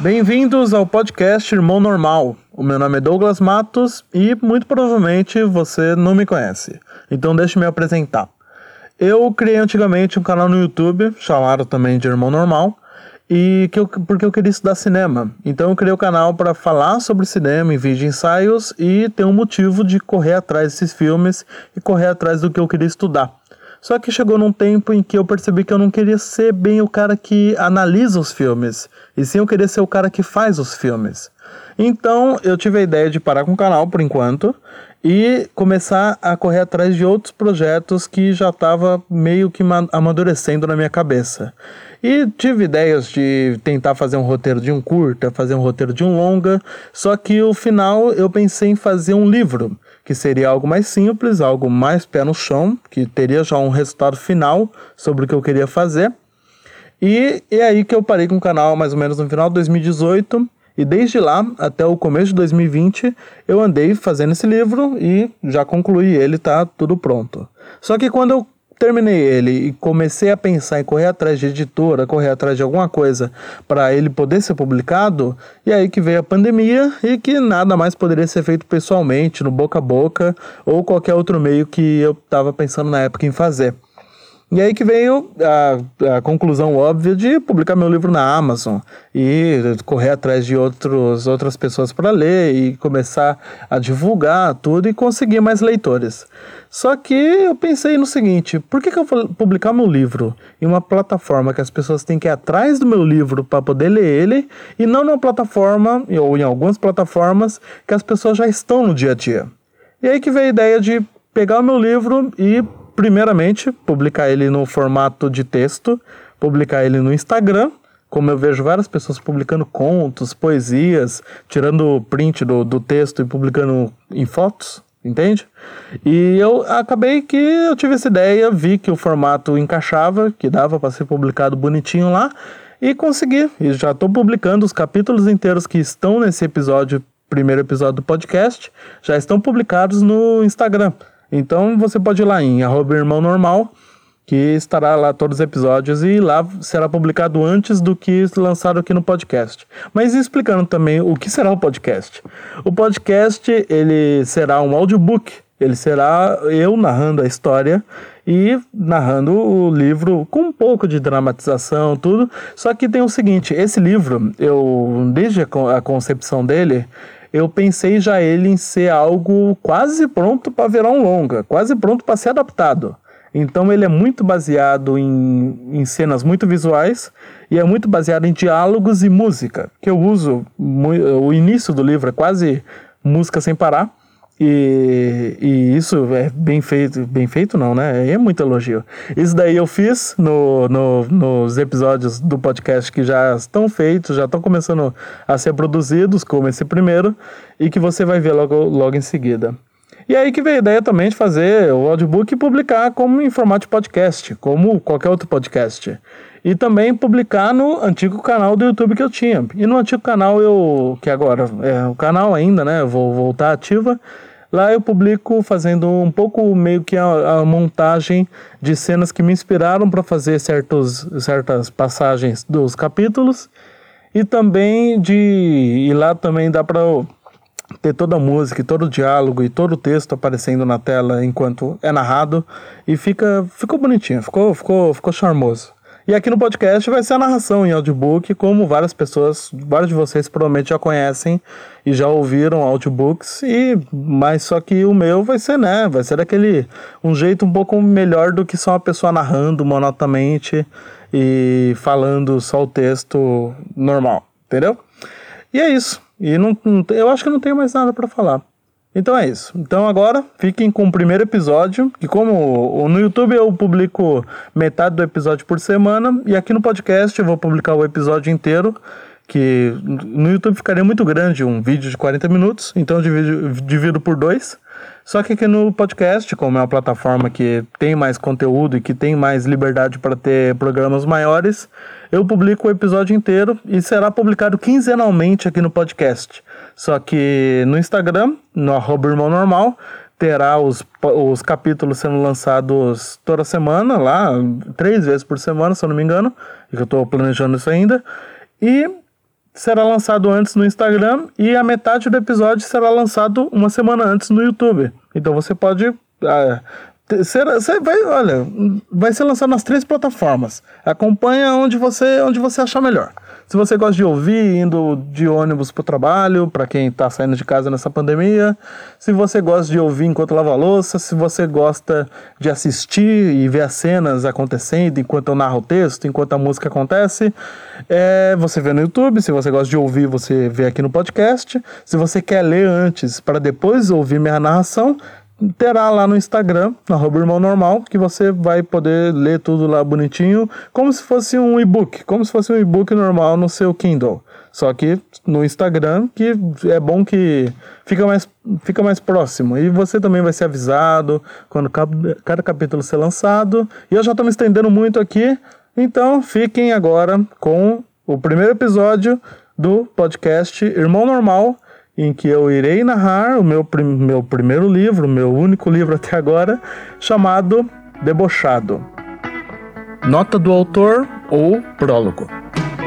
Bem-vindos ao podcast Irmão Normal. O meu nome é Douglas Matos e muito provavelmente você não me conhece. Então deixe me apresentar. Eu criei antigamente um canal no YouTube, chamado também de Irmão Normal, e que eu, porque eu queria estudar cinema. Então eu criei o canal para falar sobre cinema em vídeo ensaios e ter um motivo de correr atrás desses filmes e correr atrás do que eu queria estudar. Só que chegou num tempo em que eu percebi que eu não queria ser bem o cara que analisa os filmes, e sim eu queria ser o cara que faz os filmes. Então eu tive a ideia de parar com o canal por enquanto e começar a correr atrás de outros projetos que já estava meio que amadurecendo na minha cabeça. E tive ideias de tentar fazer um roteiro de um curta, fazer um roteiro de um longa, só que o final eu pensei em fazer um livro que seria algo mais simples, algo mais pé no chão, que teria já um resultado final sobre o que eu queria fazer. E é aí que eu parei com o canal mais ou menos no final de 2018. E desde lá até o começo de 2020 eu andei fazendo esse livro e já concluí ele, tá tudo pronto. Só que quando eu terminei ele e comecei a pensar em correr atrás de editora, correr atrás de alguma coisa para ele poder ser publicado, e aí que veio a pandemia e que nada mais poderia ser feito pessoalmente, no boca a boca ou qualquer outro meio que eu estava pensando na época em fazer. E aí que veio a, a, conclusão óbvia de publicar meu livro na Amazon e correr atrás de outros, outras pessoas para ler e começar a divulgar tudo e conseguir mais leitores. Só que eu pensei no seguinte: por que, que eu vou publicar meu livro em uma plataforma que as pessoas têm que ir atrás do meu livro para poder ler ele e não numa plataforma ou em algumas plataformas que as pessoas já estão no dia a dia? E aí que veio a ideia de pegar o meu livro e primeiramente, publicar ele no formato de texto, publicar ele no Instagram, como eu vejo várias pessoas publicando contos, poesias, tirando print do, do texto e publicando em fotos, entende? E eu acabei que eu tive essa ideia, vi que o formato encaixava, que dava para ser publicado bonitinho lá, e consegui. E já estou publicando os capítulos inteiros que estão nesse episódio, primeiro episódio do podcast, já estão publicados no Instagram. Então você pode ir lá em arroba irmão normal, que estará lá todos os episódios e lá será publicado antes do que lançado aqui no podcast. Mas explicando também o que será o podcast. O podcast ele será um audiobook. Ele será eu narrando a história e narrando o livro com um pouco de dramatização, tudo. Só que tem o seguinte: esse livro, eu desde a concepção dele, eu pensei já ele em ser algo quase pronto para virar um longa, quase pronto para ser adaptado. Então ele é muito baseado em, em cenas muito visuais e é muito baseado em diálogos e música, que eu uso o início do livro é quase música sem parar. E, e, isso é bem feito, bem feito não, né? É muito elogio. Isso daí eu fiz no, no, nos episódios do podcast que já estão feitos, já estão começando a ser produzidos, como esse primeiro, e que você vai ver logo, logo em seguida. E aí que veio a ideia também de fazer o audiobook e publicar como em formato podcast, como qualquer outro podcast. E também publicar no antigo canal do YouTube que eu tinha. E no antigo canal eu, que agora é o canal ainda, né? Eu vou voltar ativa Lá eu publico fazendo um pouco meio que a, a montagem de cenas que me inspiraram para fazer certos, certas passagens dos capítulos e também de e lá também dá para ter toda a música, todo o diálogo e todo o texto aparecendo na tela enquanto é narrado e fica ficou bonitinho, ficou ficou ficou charmoso. E aqui no podcast vai ser a narração em audiobook, como várias pessoas, vários de vocês provavelmente já conhecem e já ouviram audiobooks, e mas só que o meu vai ser, né, vai ser daquele um jeito um pouco melhor do que só uma pessoa narrando monotamente e falando só o texto normal, entendeu? E é isso. E não, eu acho que não tenho mais nada para falar. Então é isso. Então agora fiquem com o primeiro episódio, que como no YouTube eu publico metade do episódio por semana, e aqui no podcast eu vou publicar o episódio inteiro, que no YouTube ficaria muito grande um vídeo de 40 minutos, então eu divido, divido por dois. Só que aqui no podcast, como é uma plataforma que tem mais conteúdo e que tem mais liberdade para ter programas maiores, eu publico o episódio inteiro e será publicado quinzenalmente aqui no podcast. Só que no Instagram, no arroba irmão normal, terá os, os capítulos sendo lançados toda semana, lá, três vezes por semana, se eu não me engano, que eu estou planejando isso ainda. E será lançado antes no Instagram e a metade do episódio será lançado uma semana antes no YouTube. Então você pode. Ah, você vai, olha, vai ser lançado nas três plataformas. Acompanha onde você, onde você achar melhor. Se você gosta de ouvir indo de ônibus para o trabalho, para quem está saindo de casa nessa pandemia, se você gosta de ouvir enquanto lava louça, se você gosta de assistir e ver as cenas acontecendo enquanto eu narro o texto, enquanto a música acontece, é, você vê no YouTube. Se você gosta de ouvir, você vê aqui no podcast. Se você quer ler antes para depois ouvir minha narração, terá lá no Instagram, arroba irmão normal, que você vai poder ler tudo lá bonitinho, como se fosse um e-book, como se fosse um e-book normal no seu Kindle. Só que no Instagram, que é bom que fica mais, fica mais próximo. E você também vai ser avisado quando cada capítulo ser lançado. E eu já estou me estendendo muito aqui, então fiquem agora com o primeiro episódio do podcast Irmão Normal em que eu irei narrar o meu, prim meu primeiro livro, meu único livro até agora, chamado Debochado. Nota do autor ou prólogo.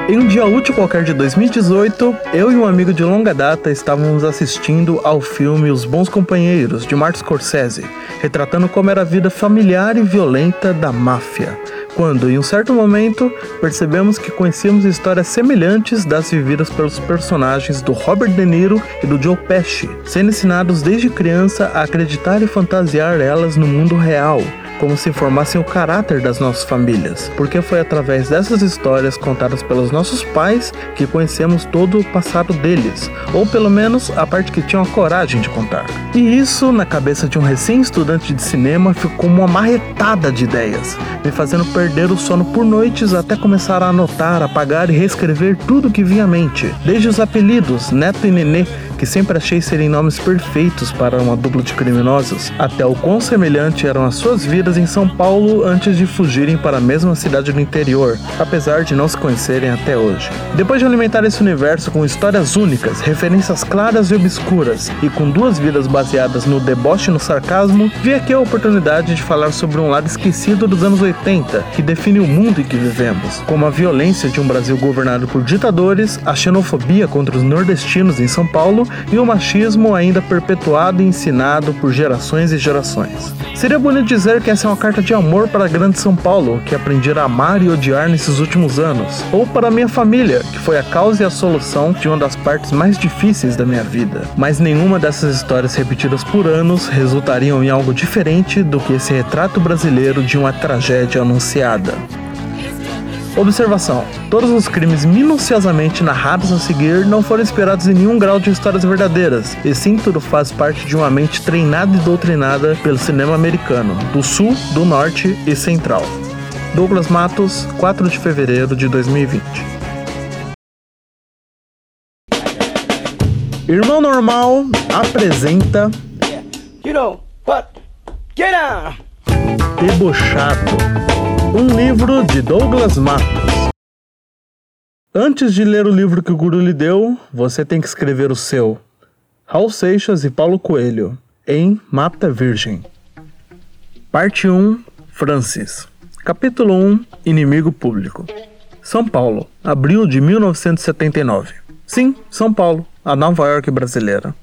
Em um dia útil qualquer de 2018, eu e um amigo de longa data estávamos assistindo ao filme Os Bons Companheiros, de Martin Scorsese, retratando como era a vida familiar e violenta da máfia, quando, em um certo momento, percebemos que conhecíamos histórias semelhantes das vividas pelos personagens do Robert De Niro e do Joe Pesci, sendo ensinados desde criança a acreditar e fantasiar elas no mundo real, como se formassem o caráter das nossas famílias, porque foi através dessas histórias contadas pelos nossos pais que conhecemos todo o passado deles, ou pelo menos a parte que tinham a coragem de contar. E isso, na cabeça de um recém-estudante de cinema, ficou uma marretada de ideias, me fazendo perder o sono por noites até começar a anotar, apagar e reescrever tudo que vinha à mente, desde os apelidos Neto e Nenê, que sempre achei serem nomes perfeitos para uma dupla de criminosos, até o quão semelhante eram as suas vidas em São Paulo antes de fugirem para a mesma cidade do interior, apesar de não se conhecerem até hoje. Depois de alimentar esse universo com histórias únicas, referências claras e obscuras, e com duas vidas baseadas no deboche e no sarcasmo, vi aqui a oportunidade de falar sobre um lado esquecido dos anos 80, que define o mundo em que vivemos, como a violência de um Brasil governado por ditadores, a xenofobia contra os nordestinos em São Paulo e o machismo ainda perpetuado e ensinado por gerações e gerações. Seria bonito dizer que essa é uma carta de amor para a grande São Paulo, que aprendi a amar e odiar nesses últimos anos, ou para minha família, que foi a causa e a solução de uma das partes mais difíceis da minha vida. Mas nenhuma dessas histórias repetidas por anos resultariam em algo diferente do que esse retrato brasileiro de uma tragédia anunciada. Observação: todos os crimes minuciosamente narrados a seguir não foram inspirados em nenhum grau de histórias verdadeiras, e sim tudo faz parte de uma mente treinada e doutrinada pelo cinema americano, do sul, do norte e central. Douglas Matos, 4 de fevereiro de 2020. Irmão Normal apresenta. You know what? Get down! Debochado um livro de Douglas Matos. Antes de ler o livro que o guru lhe deu, você tem que escrever o seu. Raul Seixas e Paulo Coelho, em Mata Virgem. Parte 1 Francis. Capítulo 1 Inimigo Público. São Paulo, abril de 1979. Sim, São Paulo, a Nova York brasileira.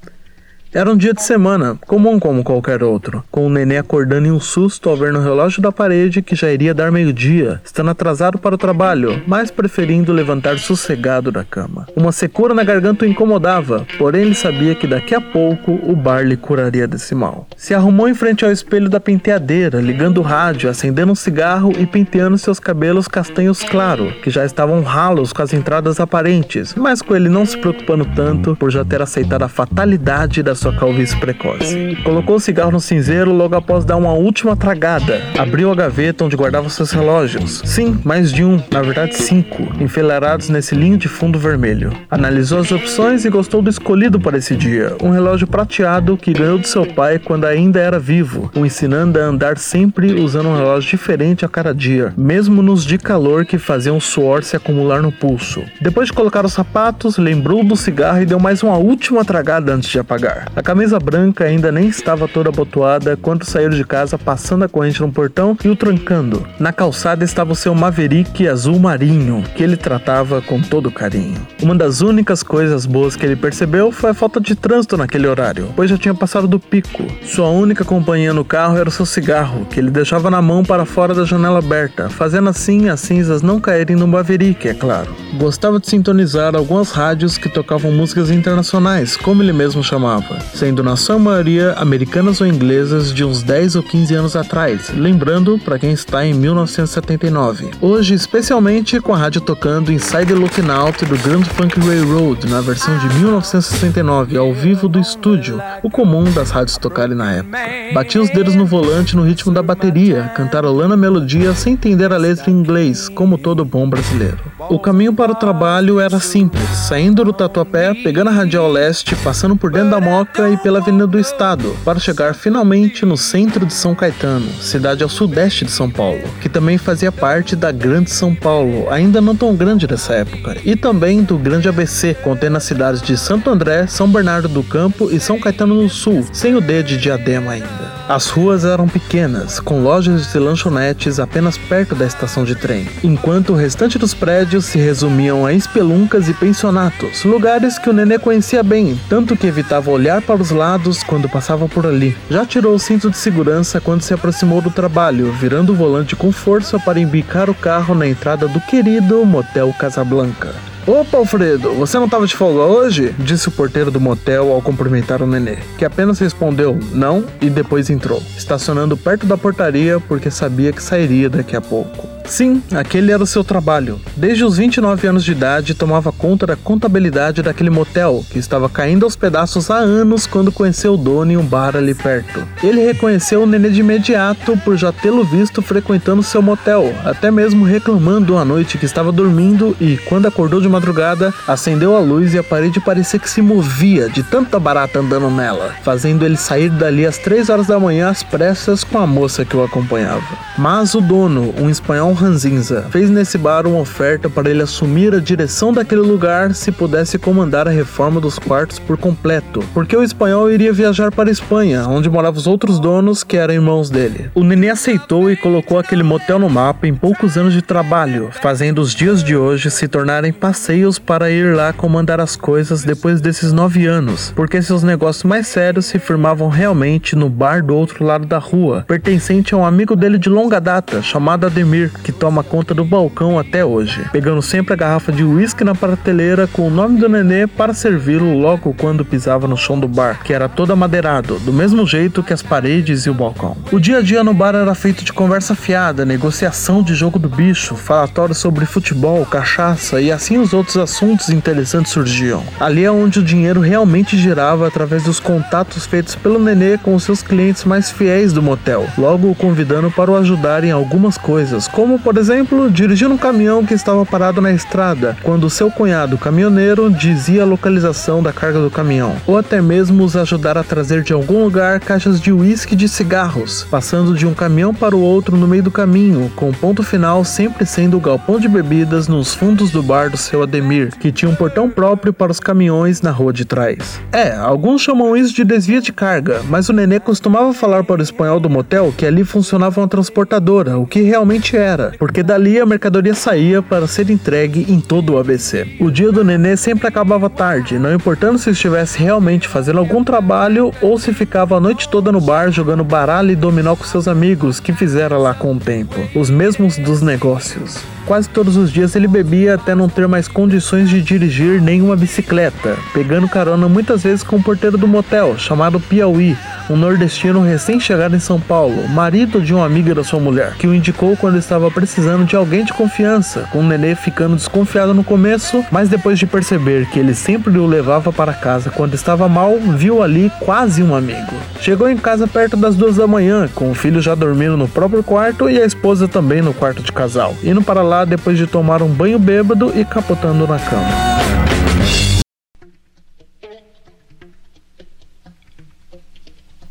Era um dia de semana, comum como qualquer outro, com o nenê acordando em um susto ao ver no relógio da parede que já iria dar meio-dia, estando atrasado para o trabalho, mas preferindo levantar sossegado da cama. Uma secura na garganta o incomodava, porém ele sabia que daqui a pouco o bar lhe curaria desse mal. Se arrumou em frente ao espelho da penteadeira, ligando o rádio, acendendo um cigarro e penteando seus cabelos castanhos claro, que já estavam ralos com as entradas aparentes, mas com ele não se preocupando tanto por já ter aceitado a fatalidade da sua calvície precoce. Colocou o cigarro no cinzeiro logo após dar uma última tragada. Abriu a gaveta onde guardava seus relógios. Sim, mais de um, na verdade cinco, enfileirados nesse linho de fundo vermelho. Analisou as opções e gostou do escolhido para esse dia, um relógio prateado que ganhou de seu pai quando ainda era vivo, o ensinando a andar sempre usando um relógio diferente a cada dia, mesmo nos de calor que faziam o suor se acumular no pulso. Depois de colocar os sapatos, lembrou do cigarro e deu mais uma última tragada antes de apagar. A camisa branca ainda nem estava toda abotoada quando saíram de casa passando a corrente no portão e o trancando. Na calçada estava o seu Maverick azul marinho, que ele tratava com todo carinho. Uma das únicas coisas boas que ele percebeu foi a falta de trânsito naquele horário, pois já tinha passado do pico. Sua única companhia no carro era o seu cigarro, que ele deixava na mão para fora da janela aberta, fazendo assim as cinzas não caírem no Maverick, é claro. Gostava de sintonizar algumas rádios que tocavam músicas internacionais, como ele mesmo chamava, sendo na sua maioria americanas ou inglesas de uns 10 ou 15 anos atrás, lembrando para quem está em 1979. Hoje, especialmente com a rádio tocando Inside Looking Out do Grand Funk Railroad na versão de 1969, ao vivo do estúdio, o comum das rádios tocarem na época. Batia os dedos no volante no ritmo da bateria, cantarolando a melodia sem entender a letra em inglês, como todo bom brasileiro. O caminho para o trabalho era simples, saindo do Tatuapé, pegando a Radial Leste, passando por dentro da Moca e pela Avenida do Estado, para chegar finalmente no centro de São Caetano, cidade ao sudeste de São Paulo, que também fazia parte da Grande São Paulo, ainda não tão grande nessa época, e também do Grande ABC, contendo as cidades de Santo André, São Bernardo do Campo e São Caetano no Sul, sem o D de Diadema ainda. As ruas eram pequenas, com lojas e lanchonetes apenas perto da estação de trem, enquanto o restante dos prédios se resumiam a espeluncas e pensionatos, lugares que o nenê conhecia bem, tanto que evitava olhar para os lados quando passava por ali. Já tirou o cinto de segurança quando se aproximou do trabalho, virando o volante com força para embicar o carro na entrada do querido Motel Casablanca. Opa, Alfredo, você não estava de folga hoje? Disse o porteiro do motel ao cumprimentar o nenê, que apenas respondeu não e depois entrou, estacionando perto da portaria porque sabia que sairia daqui a pouco. Sim, aquele era o seu trabalho. Desde os 29 anos de idade, tomava conta da contabilidade daquele motel, que estava caindo aos pedaços há anos quando conheceu o dono em um bar ali perto. Ele reconheceu o nenê de imediato por já tê-lo visto frequentando seu motel, até mesmo reclamando uma noite que estava dormindo e, quando acordou de madrugada, acendeu a luz e a parede parecia que se movia de tanta barata andando nela, fazendo ele sair dali às 3 horas da manhã às pressas com a moça que o acompanhava. Mas o dono, um espanhol Ranzinza, fez nesse bar uma oferta para ele assumir a direção daquele lugar se pudesse comandar a reforma dos quartos por completo, porque o espanhol iria viajar para a Espanha, onde moravam os outros donos que eram irmãos dele. O nenê aceitou e colocou aquele motel no mapa em poucos anos de trabalho, fazendo os dias de hoje se tornarem passeios para ir lá comandar as coisas depois desses nove anos, porque seus negócios mais sérios se firmavam realmente no bar do outro lado da rua, pertencente a um amigo dele de longa data, chamado Ademir, que toma conta do balcão até hoje, pegando sempre a garrafa de uísque na prateleira com o nome do nenê para servi-lo logo quando pisava no chão do bar, que era todo amadeirado, do mesmo jeito que as paredes e o balcão. O dia a dia no bar era feito de conversa fiada, negociação de jogo do bicho, falatório sobre futebol, cachaça e assim os outros assuntos interessantes surgiam. Ali é onde o dinheiro realmente girava através dos contatos feitos pelo nenê com os seus clientes mais fiéis do motel, logo o convidando para o ajudar em algumas coisas, como por exemplo, dirigindo um caminhão que estava parado na estrada, quando seu cunhado caminhoneiro dizia a localização da carga do caminhão, ou até mesmo os ajudar a trazer de algum lugar caixas de uísque de cigarros, passando de um caminhão para o outro no meio do caminho, com o ponto final sempre sendo o galpão de bebidas nos fundos do bar do seu Ademir, que tinha um portão próprio para os caminhões na rua de trás. É, alguns chamam isso de desvio de carga, mas o nenê costumava falar para o espanhol do motel que ali funcionava uma transportadora, o que realmente era, porque dali a mercadoria saía para ser entregue em todo o ABC. O dia do nenê sempre acabava tarde, não importando se estivesse realmente fazendo algum trabalho ou se ficava a noite toda no bar jogando baralho e dominó com seus amigos que fizera lá com o tempo, os mesmos dos negócios. Quase todos os dias ele bebia até não ter mais condições de dirigir nenhuma bicicleta, pegando carona muitas vezes com o porteiro do motel, chamado Piauí, um nordestino recém-chegado em São Paulo, marido de uma amiga da sua mulher, que o indicou quando estava precisando de alguém de confiança, com o nenê ficando desconfiado no começo, mas depois de perceber que ele sempre o levava para casa quando estava mal, viu ali quase um amigo. Chegou em casa perto das duas da manhã, com o filho já dormindo no próprio quarto e a esposa também no quarto de casal, indo para lá depois de tomar um banho bêbado e capotando na cama.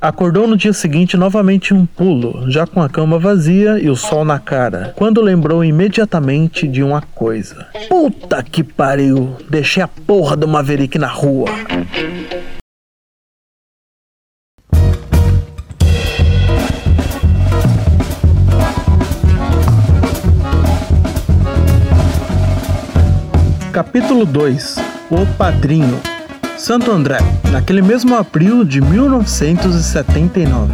Acordou no dia seguinte novamente um pulo, já com a cama vazia e o sol na cara, quando lembrou imediatamente de uma coisa. Puta que pariu! Deixei a porra do Maverick na rua! Capítulo 2 O Padrinho Santo André, naquele mesmo abril de 1979.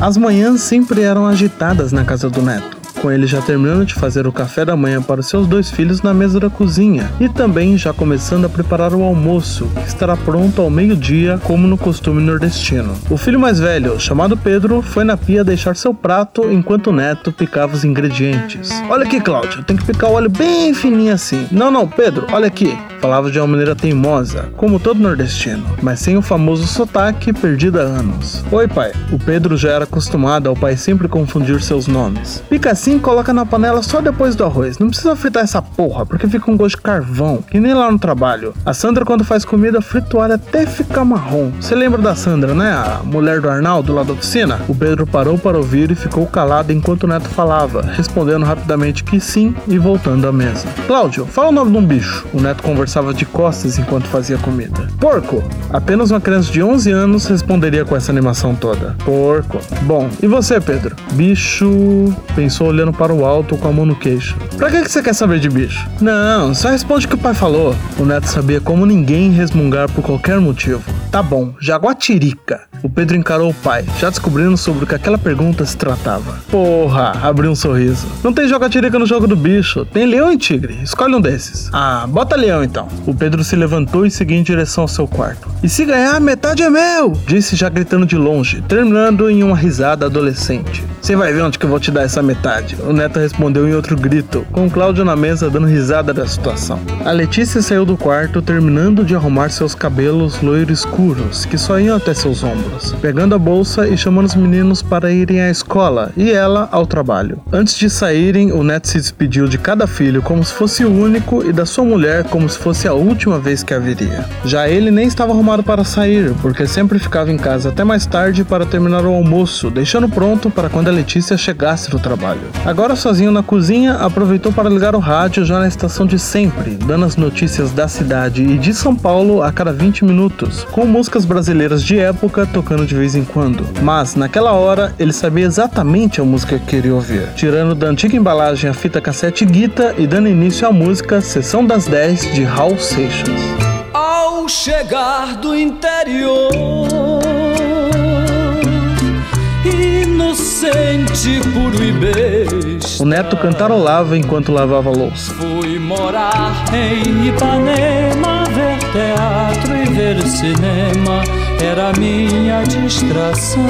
As manhãs sempre eram agitadas na casa do neto com ele já terminando de fazer o café da manhã para os seus dois filhos na mesa da cozinha e também já começando a preparar o almoço, que estará pronto ao meio-dia, como no costume nordestino. O filho mais velho, chamado Pedro, foi na pia deixar seu prato enquanto o neto picava os ingredientes. Olha aqui, Cláudio, tem que picar o óleo bem fininho assim. Não, não, Pedro, olha aqui. Falava de uma maneira teimosa, como todo nordestino, mas sem o famoso sotaque perdido há anos. Oi, pai. O Pedro já era acostumado ao pai sempre confundir seus nomes. Pica assim assim coloca na panela só depois do arroz. Não precisa fritar essa porra, porque fica um gosto de carvão, que nem lá no trabalho. A Sandra, quando faz comida, frita alho até ficar marrom. Você lembra da Sandra, né? A mulher do Arnaldo lá da oficina? O Pedro parou para ouvir e ficou calado enquanto o neto falava, respondendo rapidamente que sim e voltando à mesa. Cláudio, fala o nome de um bicho. O neto conversava de costas enquanto fazia comida. Porco! Apenas uma criança de 11 anos responderia com essa animação toda. Porco. Bom, e você, Pedro? Bicho. Pensou olhando olhando para o alto com a mão no queixo. Pra que você quer saber de bicho? Não, só responde o que o pai falou. O neto sabia como ninguém resmungar por qualquer motivo. Tá bom, jaguatirica. O Pedro encarou o pai, já descobrindo sobre o que aquela pergunta se tratava. Porra, abriu um sorriso. Não tem jaguatirica no jogo do bicho, tem leão e tigre. Escolhe um desses. Ah, bota leão então. O Pedro se levantou e seguiu em direção ao seu quarto. E se ganhar, metade é meu! Disse já gritando de longe, terminando em uma risada adolescente. Você vai ver onde que eu vou te dar essa metade. O neto respondeu em outro grito, com Cláudio na mesa dando risada da situação. A Letícia saiu do quarto, terminando de arrumar seus cabelos loiros escuros, que só iam até seus ombros, pegando a bolsa e chamando os meninos para irem à escola e ela ao trabalho. Antes de saírem, o neto se despediu de cada filho como se fosse o único e da sua mulher como se fosse a última vez que a viria. Já ele nem estava arrumado para sair, porque sempre ficava em casa até mais tarde para terminar o almoço, deixando pronto para quando a Letícia chegasse do trabalho. Agora sozinho na cozinha, aproveitou para ligar o rádio já na estação de sempre, dando as notícias da cidade e de São Paulo a cada 20 minutos, com músicas brasileiras de época de vez em quando. Mas naquela hora ele sabia exatamente a música que queria ouvir, tirando da antiga embalagem a fita cassete Guita e dando início à música Sessão das 10 de Raul Seixas. Ao chegar do interior inocente, puro e besta. O neto cantarolava enquanto lavava a louça. Fui morar em Ipanema, ver teatro e ver cinema, era minha distração.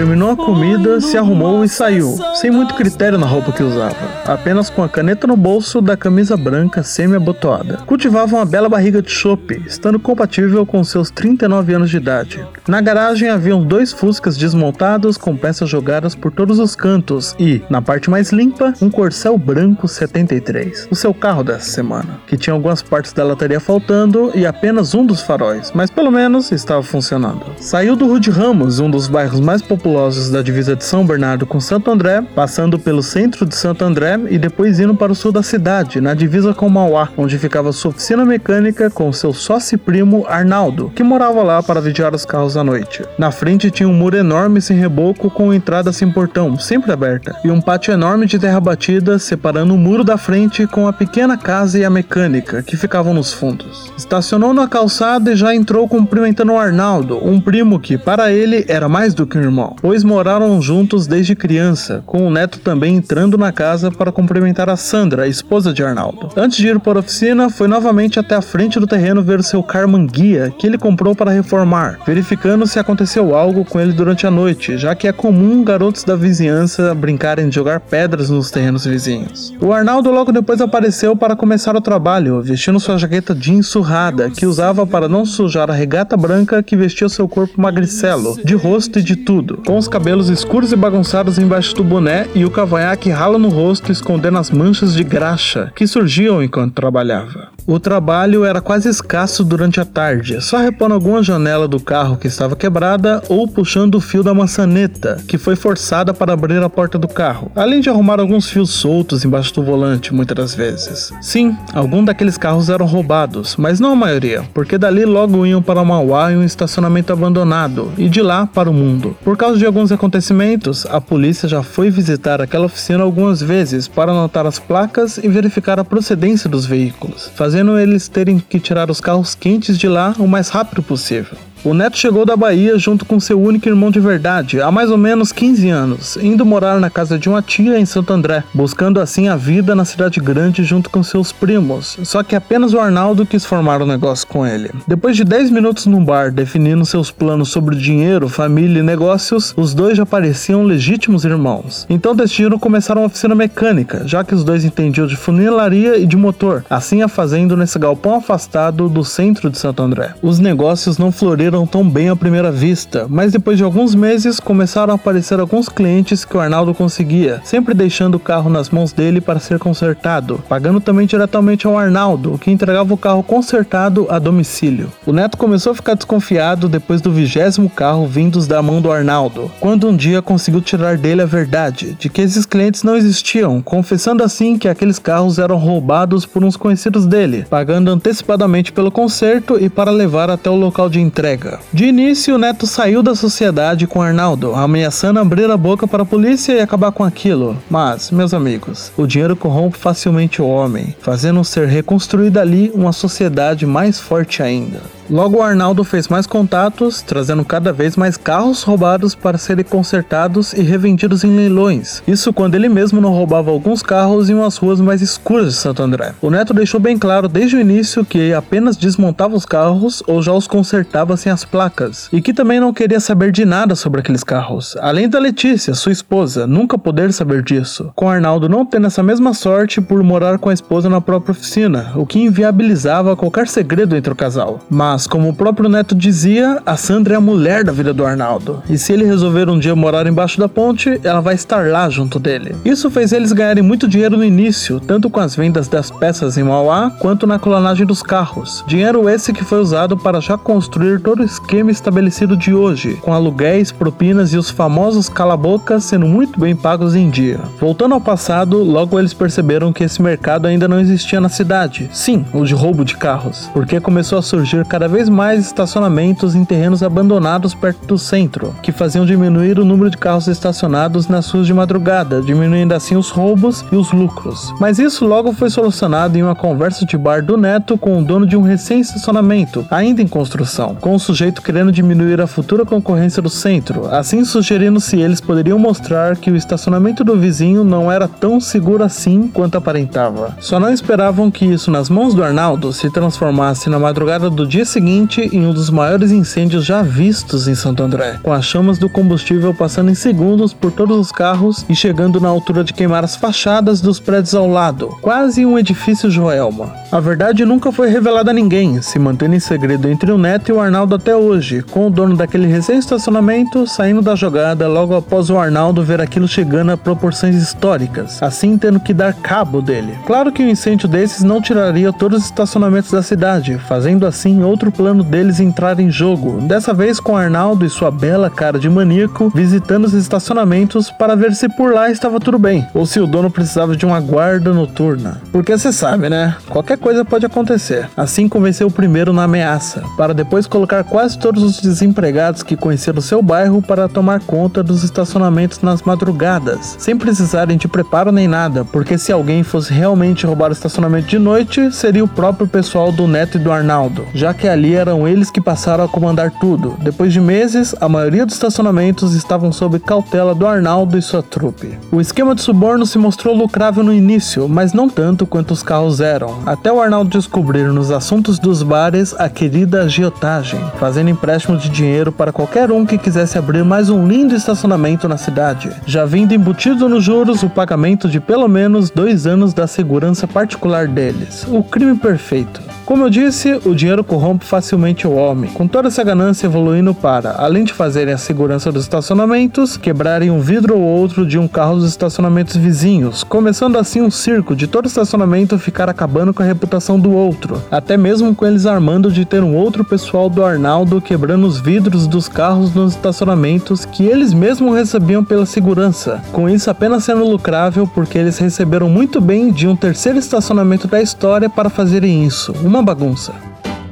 Terminou a comida, se arrumou e saiu, sem muito critério na roupa que usava, apenas com a caneta no bolso da camisa branca semi-abotoada. Cultivava uma bela barriga de chope, estando compatível com seus 39 anos de idade. Na garagem haviam dois Fuscas desmontados com peças jogadas por todos os cantos e, na parte mais limpa, um Corcel branco 73, o seu carro dessa semana, que tinha algumas partes da lataria faltando e apenas um dos faróis, mas pelo menos estava funcionando. Saiu do Rude Ramos, um dos bairros mais populares populosos da divisa de São Bernardo com Santo André, passando pelo centro de Santo André e depois indo para o sul da cidade, na divisa com Mauá, onde ficava sua oficina mecânica com seu sócio primo Arnaldo, que morava lá para vigiar os carros à noite. Na frente tinha um muro enorme sem reboco com entrada sem portão, sempre aberta, e um pátio enorme de terra batida separando o muro da frente com a pequena casa e a mecânica, que ficavam nos fundos. Estacionou na calçada e já entrou cumprimentando o Arnaldo, um primo que, para ele, era mais do que um irmão pois moraram juntos desde criança, com o neto também entrando na casa para cumprimentar a Sandra, a esposa de Arnaldo. Antes de ir para a oficina, foi novamente até a frente do terreno ver o seu Carman guia, que ele comprou para reformar, verificando se aconteceu algo com ele durante a noite, já que é comum garotos da vizinhança brincarem de jogar pedras nos terrenos vizinhos. O Arnaldo logo depois apareceu para começar o trabalho, vestindo sua jaqueta jeans surrada, que usava para não sujar a regata branca que vestia seu corpo magricelo, de rosto e de tudo com os cabelos escuros e bagunçados embaixo do boné e o cavanhaque rala no rosto escondendo as manchas de graxa que surgiam enquanto trabalhava. O trabalho era quase escasso durante a tarde, só repondo alguma janela do carro que estava quebrada ou puxando o fio da maçaneta, que foi forçada para abrir a porta do carro, além de arrumar alguns fios soltos embaixo do volante, muitas das vezes. Sim, alguns daqueles carros eram roubados, mas não a maioria, porque dali logo iam para Mauá em um estacionamento abandonado, e de lá para o mundo. Por causa de alguns acontecimentos, a polícia já foi visitar aquela oficina algumas vezes para anotar as placas e verificar a procedência dos veículos, fazendo eles terem que tirar os carros quentes de lá o mais rápido possível. O neto chegou da Bahia junto com seu único irmão de verdade, há mais ou menos 15 anos, indo morar na casa de uma tia em Santo André, buscando assim a vida na cidade grande junto com seus primos. Só que apenas o Arnaldo quis formar um negócio com ele. Depois de 10 minutos no bar definindo seus planos sobre dinheiro, família e negócios, os dois já pareciam legítimos irmãos. Então decidiram começar uma oficina mecânica, já que os dois entendiam de funilaria e de motor, assim a fazendo nesse galpão afastado do centro de Santo André. Os negócios não floriram tão bem à primeira vista, mas depois de alguns meses começaram a aparecer alguns clientes que o Arnaldo conseguia, sempre deixando o carro nas mãos dele para ser consertado, pagando também diretamente ao Arnaldo, que entregava o carro consertado a domicílio. O Neto começou a ficar desconfiado depois do vigésimo carro vindos da mão do Arnaldo, quando um dia conseguiu tirar dele a verdade de que esses clientes não existiam, confessando assim que aqueles carros eram roubados por uns conhecidos dele, pagando antecipadamente pelo conserto e para levar até o local de entrega. De início, o Neto saiu da sociedade com Arnaldo, ameaçando abrir a boca para a polícia e acabar com aquilo. Mas, meus amigos, o dinheiro corrompe facilmente o homem, fazendo ser reconstruída ali uma sociedade mais forte ainda. Logo, o Arnaldo fez mais contatos, trazendo cada vez mais carros roubados para serem consertados e revendidos em leilões. Isso quando ele mesmo não roubava alguns carros em umas ruas mais escuras de Santo André. O Neto deixou bem claro desde o início que apenas desmontava os carros ou já os consertava sem as placas, e que também não queria saber de nada sobre aqueles carros. Além da Letícia, sua esposa, nunca poder saber disso. Com Arnaldo não tendo essa mesma sorte por morar com a esposa na própria oficina, o que inviabilizava qualquer segredo entre o casal. Mas mas, como o próprio Neto dizia, a Sandra é a mulher da vida do Arnaldo. E se ele resolver um dia morar embaixo da ponte, ela vai estar lá junto dele. Isso fez eles ganharem muito dinheiro no início, tanto com as vendas das peças em Mauá, quanto na clonagem dos carros. Dinheiro esse que foi usado para já construir todo o esquema estabelecido de hoje, com aluguéis, propinas e os famosos calabocas sendo muito bem pagos em dia. Voltando ao passado, logo eles perceberam que esse mercado ainda não existia na cidade. Sim, o de roubo de carros, porque começou a surgir cada vez mais estacionamentos em terrenos abandonados perto do centro, que faziam diminuir o número de carros estacionados nas ruas de madrugada, diminuindo assim os roubos e os lucros. Mas isso logo foi solucionado em uma conversa de bar do Neto com o dono de um recém-estacionamento, ainda em construção, com o sujeito querendo diminuir a futura concorrência do centro, assim sugerindo se eles poderiam mostrar que o estacionamento do vizinho não era tão seguro assim quanto aparentava. Só não esperavam que isso nas mãos do Arnaldo se transformasse na madrugada do dia seguinte em um dos maiores incêndios já vistos em Santo André, com as chamas do combustível passando em segundos por todos os carros e chegando na altura de queimar as fachadas dos prédios ao lado, quase um edifício Joelma. A verdade nunca foi revelada a ninguém, se mantendo em segredo entre o Neto e o Arnaldo até hoje, com o dono daquele recém-estacionamento saindo da jogada logo após o Arnaldo ver aquilo chegando a proporções históricas, assim tendo que dar cabo dele. Claro que um incêndio desses não tiraria todos os estacionamentos da cidade, fazendo assim outro o plano deles entrar em jogo, dessa vez com Arnaldo e sua bela cara de maníaco visitando os estacionamentos para ver se por lá estava tudo bem, ou se o dono precisava de uma guarda noturna. Porque você sabe, né? Qualquer coisa pode acontecer. Assim convenceu o primeiro na ameaça, para depois colocar quase todos os desempregados que conheceram seu bairro para tomar conta dos estacionamentos nas madrugadas, sem precisarem de preparo nem nada, porque se alguém fosse realmente roubar o estacionamento de noite, seria o próprio pessoal do Neto e do Arnaldo, já que ali eram eles que passaram a comandar tudo. Depois de meses, a maioria dos estacionamentos estavam sob cautela do Arnaldo e sua trupe. O esquema de suborno se mostrou lucrável no início, mas não tanto quanto os carros eram, até o Arnaldo descobrir nos assuntos dos bares a querida agiotagem, fazendo empréstimo de dinheiro para qualquer um que quisesse abrir mais um lindo estacionamento na cidade, já vindo embutido nos juros o pagamento de pelo menos dois anos da segurança particular deles. O crime perfeito. Como eu disse, o dinheiro corrompe facilmente o homem, com toda essa ganância evoluindo para, além de fazerem a segurança dos estacionamentos, quebrarem um vidro ou outro de um carro dos estacionamentos vizinhos, começando assim um circo de todo estacionamento ficar acabando com a reputação do outro, até mesmo com eles armando de ter um outro pessoal do Arnaldo quebrando os vidros dos carros nos estacionamentos que eles mesmos recebiam pela segurança, com isso apenas sendo lucrável porque eles receberam muito bem de um terceiro estacionamento da história para fazerem isso, uma bagunça.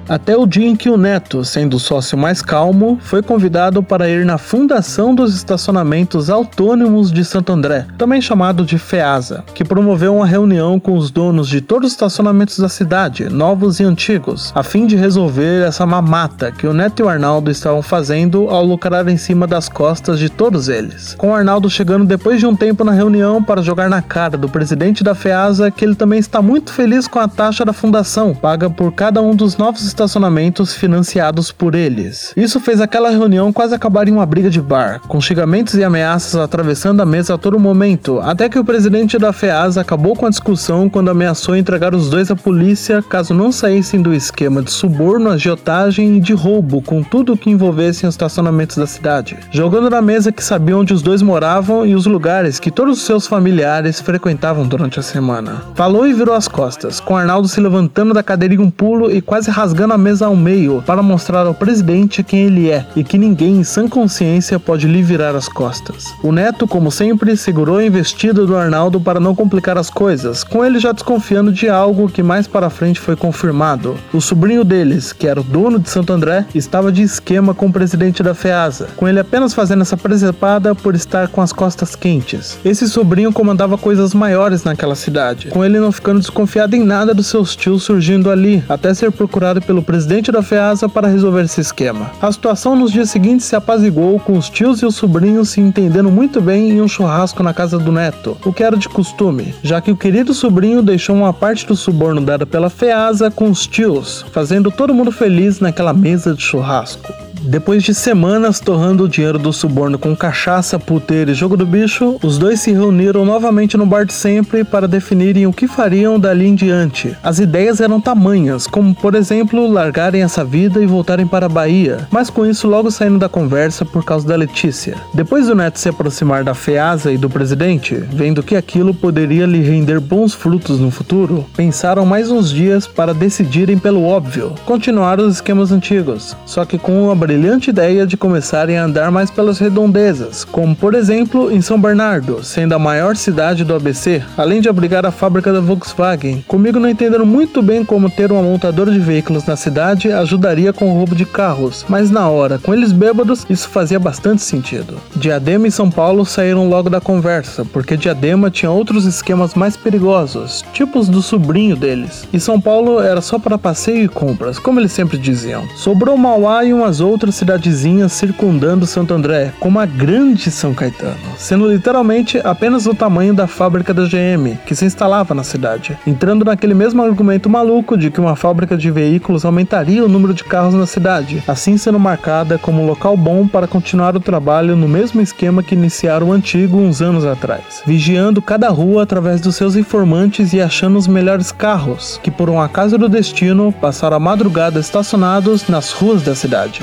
Até o dia em que o Neto, sendo o sócio mais calmo, foi convidado para ir na Fundação dos Estacionamentos Autônomos de Santo André, também chamado de FEASA, que promoveu uma reunião com os donos de todos os estacionamentos da cidade, novos e antigos, a fim de resolver essa mamata que o Neto e o Arnaldo estavam fazendo ao lucrar em cima das costas de todos eles. Com o Arnaldo chegando depois de um tempo na reunião para jogar na cara do presidente da FEASA que ele também está muito feliz com a taxa da fundação, paga por cada um dos novos estacionamentos financiados por eles. Isso fez aquela reunião quase acabar em uma briga de bar, com xingamentos e ameaças atravessando a mesa a todo momento, até que o presidente da FEAS acabou com a discussão quando ameaçou entregar os dois à polícia caso não saíssem do esquema de suborno, agiotagem e de roubo com tudo o que envolvesse os estacionamentos da cidade, jogando na mesa que sabia onde os dois moravam e os lugares que todos os seus familiares frequentavam durante a semana. Falou e virou as costas, com Arnaldo se levantando da cadeira em um pulo e quase rasgando a mesa ao meio para mostrar ao presidente quem ele é e que ninguém em sã consciência pode lhe virar as costas. O neto, como sempre, segurou a investida do Arnaldo para não complicar as coisas, com ele já desconfiando de algo que mais para frente foi confirmado. O sobrinho deles, que era o dono de Santo André, estava de esquema com o presidente da FEASA, com ele apenas fazendo essa presepada por estar com as costas quentes. Esse sobrinho comandava coisas maiores naquela cidade, com ele não ficando desconfiado em nada dos seus tios surgindo ali, até ser procurado pelo pelo presidente da FEASA para resolver esse esquema. A situação nos dias seguintes se apaziguou com os tios e os sobrinhos se entendendo muito bem em um churrasco na casa do neto, o que era de costume, já que o querido sobrinho deixou uma parte do suborno dada pela FEASA com os tios, fazendo todo mundo feliz naquela mesa de churrasco. Depois de semanas torrando o dinheiro do suborno com cachaça, puteiro e jogo do bicho, os dois se reuniram novamente no bar de sempre para definirem o que fariam dali em diante. As ideias eram tamanhas, como por exemplo, largarem essa vida e voltarem para a Bahia, mas com isso logo saindo da conversa por causa da Letícia. Depois do Neto se aproximar da FEASA e do presidente, vendo que aquilo poderia lhe render bons frutos no futuro, pensaram mais uns dias para decidirem pelo óbvio, continuar os esquemas antigos, só que com uma brilhante ideia de começarem a andar mais pelas redondezas, como por exemplo em São Bernardo, sendo a maior cidade do ABC, além de abrigar a fábrica da Volkswagen. Comigo não entenderam muito bem como ter uma montadora de veículos na cidade ajudaria com o roubo de carros, mas na hora, com eles bêbados, isso fazia bastante sentido. Diadema e São Paulo saíram logo da conversa, porque Diadema tinha outros esquemas mais perigosos, tipos do sobrinho deles, e São Paulo era só para passeio e compras, como eles sempre diziam. Sobrou Mauá e umas outras outras cidadezinhas circundando Santo André, como a Grande São Caetano, sendo literalmente apenas o tamanho da fábrica da GM, que se instalava na cidade, entrando naquele mesmo argumento maluco de que uma fábrica de veículos aumentaria o número de carros na cidade, assim sendo marcada como local bom para continuar o trabalho no mesmo esquema que iniciaram o antigo uns anos atrás, vigiando cada rua através dos seus informantes e achando os melhores carros, que por um acaso do destino passaram a madrugada estacionados nas ruas da cidade.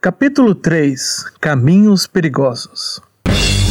Capítulo 3 Caminhos Perigosos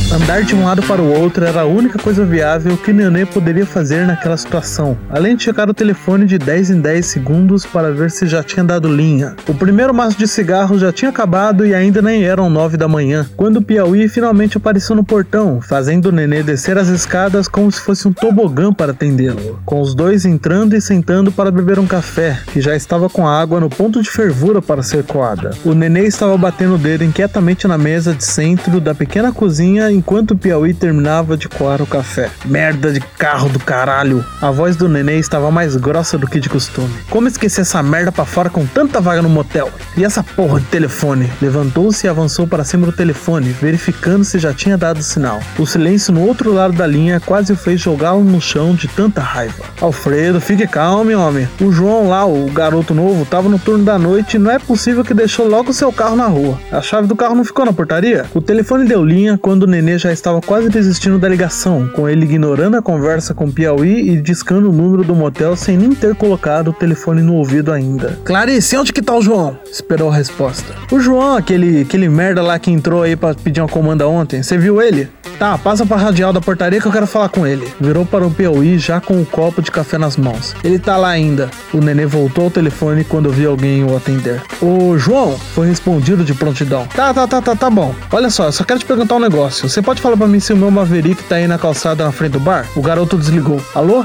Andar de um lado para o outro era a única coisa viável que Nenê poderia fazer naquela situação, além de checar o telefone de 10 em 10 segundos para ver se já tinha dado linha. O primeiro maço de cigarros já tinha acabado e ainda nem eram 9 da manhã, quando Piauí finalmente apareceu no portão, fazendo Nenê descer as escadas como se fosse um tobogã para atendê-lo, com os dois entrando e sentando para beber um café, que já estava com a água no ponto de fervura para ser coada. O Nenê estava batendo o dedo inquietamente na mesa de centro da pequena cozinha enquanto o Piauí terminava de coar o café. Merda de carro do caralho! A voz do nenê estava mais grossa do que de costume. Como esquecer essa merda pra fora com tanta vaga no motel? E essa porra de telefone? Levantou-se e avançou para cima do telefone, verificando se já tinha dado sinal. O silêncio no outro lado da linha quase o fez jogá-lo no chão de tanta raiva. Alfredo, fique calmo, homem. O João lá, o garoto novo, tava no turno da noite e não é possível que deixou logo seu carro na rua. A chave do carro não ficou na portaria? O telefone deu linha quando o nenê já estava quase desistindo da ligação, com ele ignorando a conversa com Piauí e discando o número do motel sem nem ter colocado o telefone no ouvido ainda. Clarice, onde que tá o João? Esperou a resposta. O João, aquele, aquele merda lá que entrou aí pra pedir uma comanda ontem, você viu ele? Tá, passa pra radial da portaria que eu quero falar com ele. Virou para o Piauí já com o copo de café nas mãos. Ele tá lá ainda. O nenê voltou ao telefone quando viu alguém o atender. Ô, João, foi respondido de prontidão. Tá, tá, tá, tá, tá bom. Olha só, eu só quero te perguntar um negócio. Você pode falar para mim se o meu Maverick tá aí na calçada na frente do bar? O garoto desligou. Alô?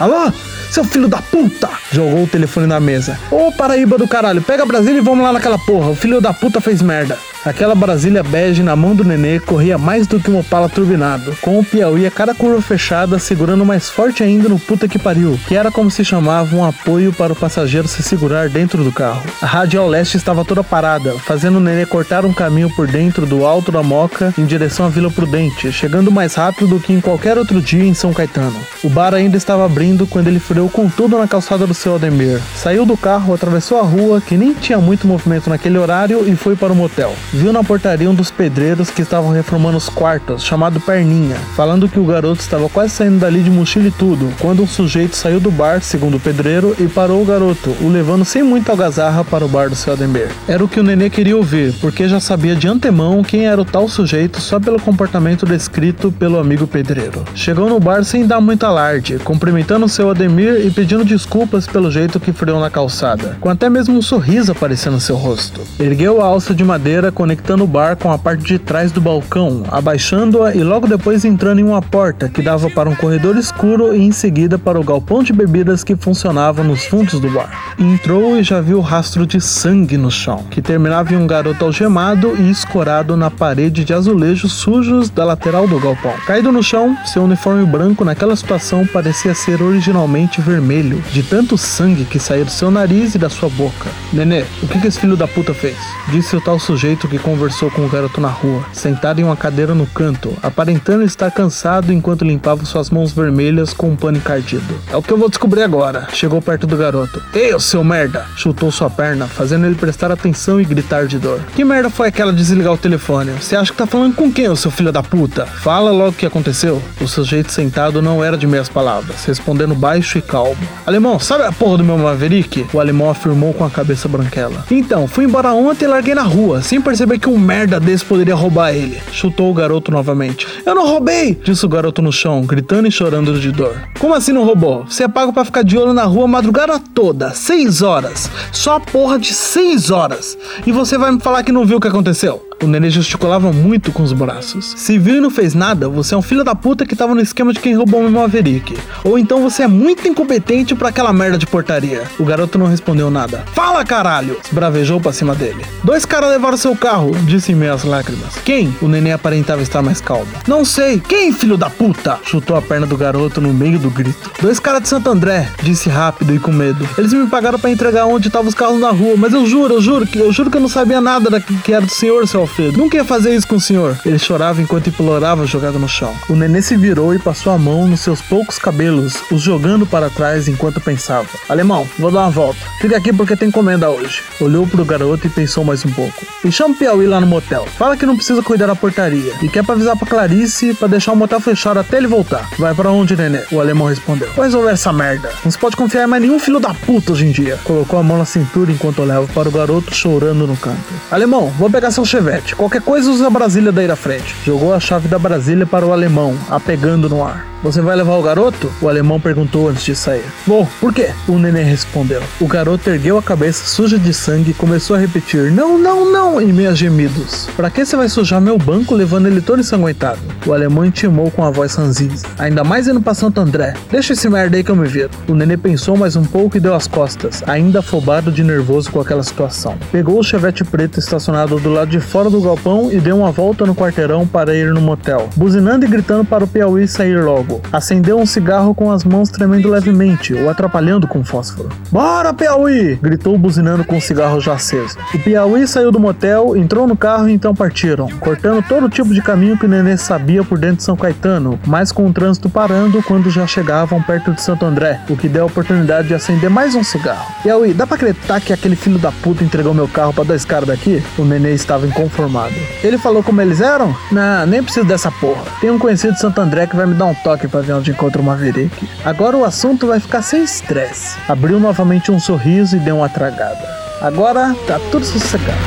Alô? Seu filho da puta! Jogou o telefone na mesa. Ô, Paraíba do caralho, pega Brasília e vamos lá naquela porra. O filho da puta fez merda. Aquela Brasília bege na mão do nenê corria mais do que um opala turbinado, com o Piauí a cada curva fechada segurando mais forte ainda no puta que pariu, que era como se chamava um apoio para o passageiro se segurar dentro do carro. A Radial Leste estava toda parada, fazendo o nenê cortar um caminho por dentro do alto da Moca em direção à Vila Prudente, chegando mais rápido do que em qualquer outro dia em São Caetano. O bar ainda estava abrindo quando ele freou com tudo na calçada do seu Ademir. Saiu do carro, atravessou a rua, que nem tinha muito movimento naquele horário, e foi para o motel viu na portaria um dos pedreiros que estavam reformando os quartos, chamado Perninha, falando que o garoto estava quase saindo dali de mochila e tudo, quando um sujeito saiu do bar, segundo o pedreiro, e parou o garoto, o levando sem muita algazarra para o bar do seu Ademir. Era o que o nenê queria ouvir, porque já sabia de antemão quem era o tal sujeito só pelo comportamento descrito pelo amigo pedreiro. Chegou no bar sem dar muito alarde, cumprimentando seu Ademir e pedindo desculpas pelo jeito que freou na calçada, com até mesmo um sorriso aparecendo no seu rosto. Ergueu a alça de madeira conectando o bar com a parte de trás do balcão, abaixando-a e logo depois entrando em uma porta que dava para um corredor escuro e em seguida para o galpão de bebidas que funcionava nos fundos do bar. Entrou e já viu o rastro de sangue no chão, que terminava em um garoto algemado e escorado na parede de azulejos sujos da lateral do galpão. Caído no chão, seu uniforme branco naquela situação parecia ser originalmente vermelho, de tanto sangue que saía do seu nariz e da sua boca. Nenê, o que, que esse filho da puta fez? Disse o tal sujeito que conversou com o garoto na rua, sentado em uma cadeira no canto, aparentando estar cansado enquanto limpava suas mãos vermelhas com um pano encardido. É o que eu vou descobrir agora. Chegou perto do garoto. Ei, seu merda! Chutou sua perna, fazendo ele prestar atenção e gritar de dor. Que merda foi aquela de desligar o telefone? Você acha que tá falando com quem, seu filho da puta? Fala logo o que aconteceu. O sujeito sentado não era de meias palavras, respondendo baixo e calmo. Alemão, sabe a porra do meu Maverick? O alemão afirmou com a cabeça branquela. Então, fui embora ontem e larguei na rua, sem perceber que um merda desse poderia roubar ele. Chutou o garoto novamente. Eu não roubei! Disse o garoto no chão, gritando e chorando de dor. Como assim não roubou? Você é pago para ficar de olho na rua a madrugada toda, seis horas. Só a porra de seis horas. E você vai me falar que não viu o que aconteceu? O nenê gesticulava muito com os braços. Se viu e não fez nada, você é um filho da puta que tava no esquema de quem roubou meu Maverick. Ou então você é muito incompetente para aquela merda de portaria. O garoto não respondeu nada. Fala, caralho! Bravejou pra cima dele. Dois caras levaram seu carro, disse em meio às lágrimas. Quem? O nenê aparentava estar mais calmo. Não sei. Quem, filho da puta? Chutou a perna do garoto no meio do grito. Dois caras de Santo André, disse rápido e com medo. Eles me pagaram para entregar onde estavam os carros na rua, mas eu juro, eu juro eu juro que eu não sabia nada da que era do senhor, seu Alfredo. Nunca ia fazer isso com o senhor. Ele chorava enquanto implorava jogado no chão. O nenê se virou e passou a mão nos seus poucos cabelos, os jogando para trás enquanto pensava. Alemão, vou dar uma volta. Fica aqui porque tem encomenda hoje. Olhou pro garoto e pensou mais um pouco. E chama o Piauí lá no motel. Fala que não precisa cuidar da portaria. E quer pra avisar pra Clarice pra deixar o motel fechado até ele voltar. Vai para onde, nenê? O alemão respondeu. Vou resolver essa merda. Não se pode confiar em mais nenhum filho da puta hoje em dia. Colocou a mão na cintura enquanto olhava para o garoto chorando no canto. Alemão, vou pegar seu chevette. Qualquer coisa usa a Brasília daí da frente. Jogou a chave da Brasília para o alemão, apegando no ar. Você vai levar o garoto? O alemão perguntou antes de sair. Vou, por quê? O neném respondeu. O garoto ergueu a cabeça suja de sangue e começou a repetir: Não, não, não, em meia gemidos. Pra que você vai sujar meu banco levando ele todo ensanguentado? O alemão intimou com a voz ranzinza. Ainda mais indo pra Santo André. Deixa esse merda aí que eu me viro. O nenê pensou mais um pouco e deu as costas, ainda afobado de nervoso com aquela situação. Pegou o chevette preto estacionado do lado de fora do galpão e deu uma volta no quarteirão para ir no motel, buzinando e gritando para o Piauí sair logo. Acendeu um cigarro com as mãos tremendo levemente, o atrapalhando com fósforo. Bora, Piauí! gritou buzinando com o cigarro já aceso. O Piauí saiu do motel, entrou no carro e então partiram, cortando todo tipo de caminho que o nenê sabia por dentro de São Caetano, mas com o trânsito parando quando já chegavam perto de Santo André, o que deu a oportunidade de acender mais um cigarro. Piauí, dá pra acreditar que aquele filho da puta entregou meu carro para dois caras daqui? O nenê estava inconformado. Ele falou como eles eram? Não, nem preciso dessa porra. Tem um conhecido de Santo André que vai me dar um toque para ver onde encontro Maverick. Agora o assunto vai ficar sem estresse. Abriu novamente um sorriso e deu uma tragada. Agora tá tudo sossegado.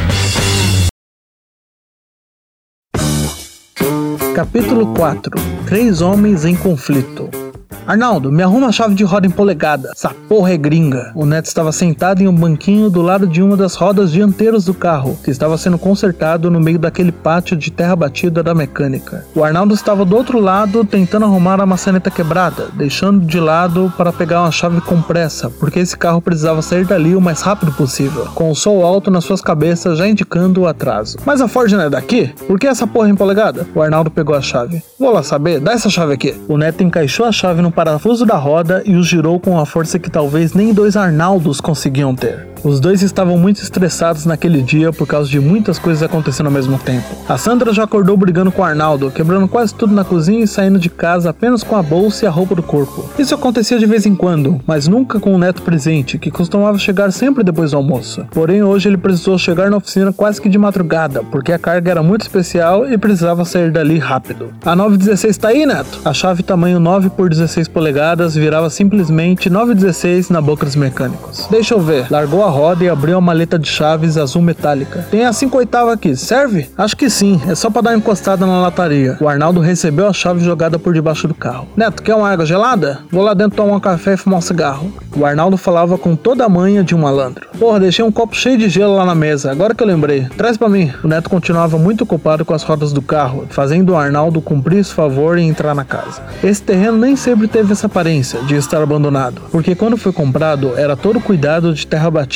Capítulo 4 Três homens em conflito. Arnaldo, me arruma a chave de roda em polegada. Essa porra é gringa. O Neto estava sentado em um banquinho do lado de uma das rodas dianteiras do carro, que estava sendo consertado no meio daquele pátio de terra batida da mecânica. O Arnaldo estava do outro lado tentando arrumar a maçaneta quebrada, deixando de lado para pegar uma chave com pressa, porque esse carro precisava sair dali o mais rápido possível, com o sol alto nas suas cabeças já indicando o atraso. Mas a Ford não é daqui? Por que essa porra em polegada? O Arnaldo pegou a chave. Vou lá saber, dá essa chave aqui. O Neto encaixou a chave no parafuso da roda e os girou com uma força que talvez nem dois Arnaldos conseguiam ter. Os dois estavam muito estressados naquele dia por causa de muitas coisas acontecendo ao mesmo tempo. A Sandra já acordou brigando com o Arnaldo, quebrando quase tudo na cozinha e saindo de casa apenas com a bolsa e a roupa do corpo. Isso acontecia de vez em quando, mas nunca com o neto presente, que costumava chegar sempre depois do almoço. Porém, hoje ele precisou chegar na oficina quase que de madrugada, porque a carga era muito especial e precisava sair dali rápido. A 916 tá aí, Neto? A chave tamanho 9 por 16 polegadas virava simplesmente 916 na boca dos mecânicos. Deixa eu ver. Largou a roda e abriu a maleta de chaves azul metálica. Tem a 5 oitava aqui, serve? Acho que sim, é só para dar uma encostada na lataria. O Arnaldo recebeu a chave jogada por debaixo do carro. Neto, quer uma água gelada? Vou lá dentro tomar um café e fumar um cigarro. O Arnaldo falava com toda a manha de um malandro. Porra, deixei um copo cheio de gelo lá na mesa, agora que eu lembrei. Traz para mim. O Neto continuava muito ocupado com as rodas do carro, fazendo o Arnaldo cumprir esse favor e entrar na casa. Esse terreno nem sempre teve essa aparência de estar abandonado, porque quando foi comprado era todo cuidado de terra batida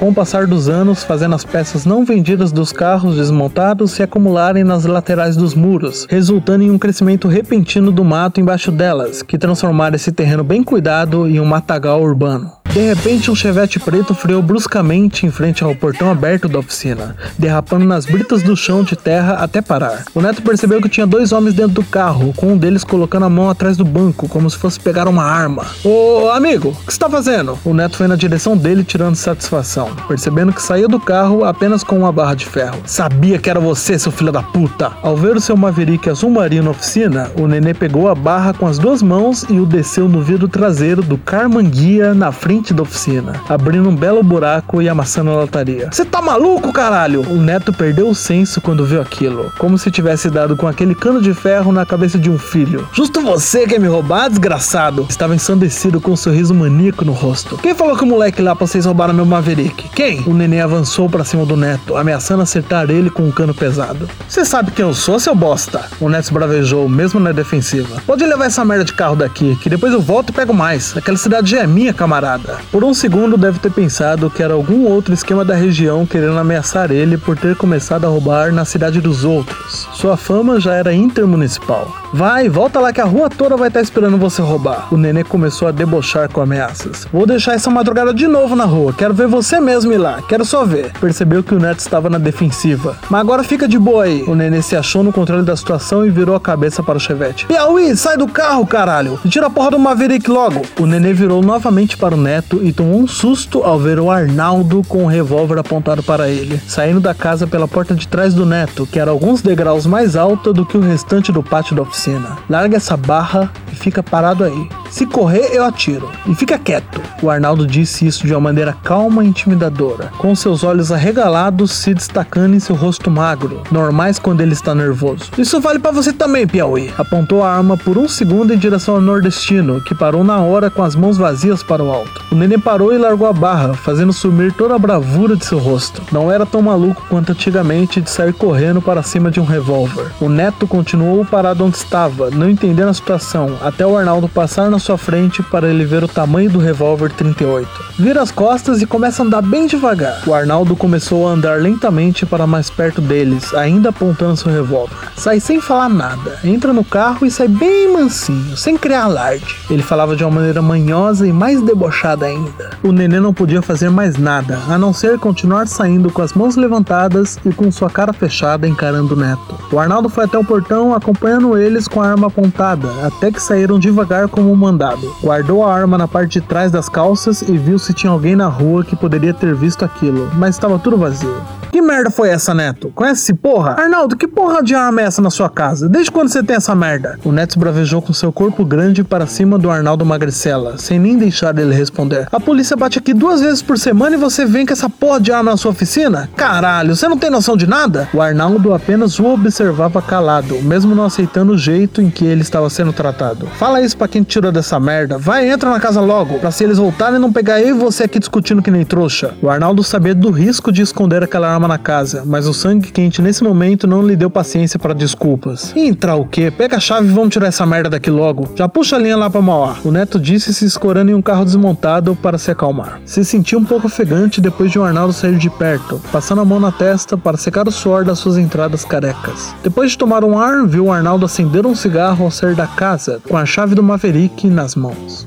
com o passar dos anos, fazendo as peças não vendidas dos carros desmontados se acumularem nas laterais dos muros, resultando em um crescimento repentino do mato embaixo delas, que transformaram esse terreno bem cuidado em um matagal urbano. De repente, um chevette preto freou bruscamente em frente ao portão aberto da oficina, derrapando nas britas do chão de terra até parar. O Neto percebeu que tinha dois homens dentro do carro, com um deles colocando a mão atrás do banco, como se fosse pegar uma arma. Ô amigo, o que você tá fazendo? O Neto foi na direção dele, tirando satisfação, percebendo que saía do carro apenas com uma barra de ferro. Sabia que era você, seu filho da puta! Ao ver o seu Maverick azul marinho na oficina, o nenê pegou a barra com as duas mãos e o desceu no vidro traseiro do Carmanguia na frente da oficina, abrindo um belo buraco e amassando a lataria. Você tá maluco, caralho? O neto perdeu o senso quando viu aquilo, como se tivesse dado com aquele cano de ferro na cabeça de um filho. Justo você quer me roubar, desgraçado? Estava ensandecido com um sorriso maníaco no rosto. Quem falou que o moleque lá pra vocês roubaram meu Maverick? Quem? O neném avançou para cima do neto, ameaçando acertar ele com um cano pesado. Você sabe quem eu sou, seu bosta? O neto bravejou, mesmo na defensiva. Pode levar essa merda de carro daqui, que depois eu volto e pego mais. Aquela cidade já é minha, camarada. Por um segundo deve ter pensado que era algum outro esquema da região querendo ameaçar ele por ter começado a roubar na cidade dos outros. Sua fama já era intermunicipal. Vai, volta lá que a rua toda vai estar esperando você roubar. O nenê começou a debochar com ameaças. Vou deixar essa madrugada de novo na rua. Quero ver você mesmo ir lá. Quero só ver. Percebeu que o neto estava na defensiva. Mas agora fica de boa aí. O nenê se achou no controle da situação e virou a cabeça para o chevette. Piauí, sai do carro, caralho. Tira a porra do Maverick logo. O nenê virou novamente para o neto e tomou um susto ao ver o Arnaldo com o revólver apontado para ele, saindo da casa pela porta de trás do neto, que era alguns degraus mais alta do que o restante do pátio da oficina. Larga essa barra e fica parado aí. Se correr, eu atiro. E fica quieto. O Arnaldo disse isso de uma maneira calma e intimidadora, com seus olhos arregalados se destacando em seu rosto magro, normais quando ele está nervoso. Isso vale para você também, Piauí. Apontou a arma por um segundo em direção ao nordestino, que parou na hora com as mãos vazias para o alto. O neném parou e largou a barra, fazendo sumir toda a bravura de seu rosto. Não era tão maluco quanto antigamente de sair correndo para cima de um revólver. O neto continuou parado onde estava, não entendendo a situação, até o Arnaldo passar na sua frente para ele ver o tamanho do revólver 38. Vira as costas e começa a andar bem devagar. O Arnaldo começou a andar lentamente para mais perto deles, ainda apontando seu revólver. Sai sem falar nada, entra no carro e sai bem mansinho, sem criar alarde. Ele falava de uma maneira manhosa e mais debochada ainda. O nenê não podia fazer mais nada, a não ser continuar saindo com as mãos levantadas e com sua cara fechada encarando o neto. O Arnaldo foi até o portão acompanhando eles com a arma apontada, até que saíram devagar como mandado. Guardou a arma na parte de trás das calças e viu se tinha alguém na rua que poderia ter visto aquilo, mas estava tudo vazio. Que merda foi essa, Neto? Conhece esse porra? Arnaldo, que porra de arma é essa na sua casa? Desde quando você tem essa merda? O Neto bravejou com seu corpo grande para cima do Arnaldo Magricela, sem nem deixar ele responder. A polícia bate aqui duas vezes por semana e você vem com essa porra de arma na sua oficina? Caralho, você não tem noção de nada? O Arnaldo apenas o observava calado, mesmo não aceitando o jeito em que ele estava sendo tratado. Fala isso pra quem te tirou dessa merda. Vai, entra na casa logo, pra se eles voltarem não pegar eu e você aqui discutindo que nem trouxa. O Arnaldo sabia do risco de esconder aquela arma na casa, mas o sangue quente nesse momento não lhe deu paciência para desculpas. Entrar o quê? Pega a chave e vamos tirar essa merda daqui logo. Já puxa a linha lá pra Mauá. O neto disse se escorando em um carro desmontado para se acalmar. Se sentiu um pouco ofegante depois de o Arnaldo sair de perto, passando a mão na testa para secar o suor das suas entradas carecas. Depois de tomar um ar, viu o Arnaldo acender um cigarro ao sair da casa, com a chave do Maverick nas mãos.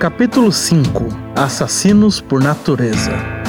Capítulo 5 Assassinos por Natureza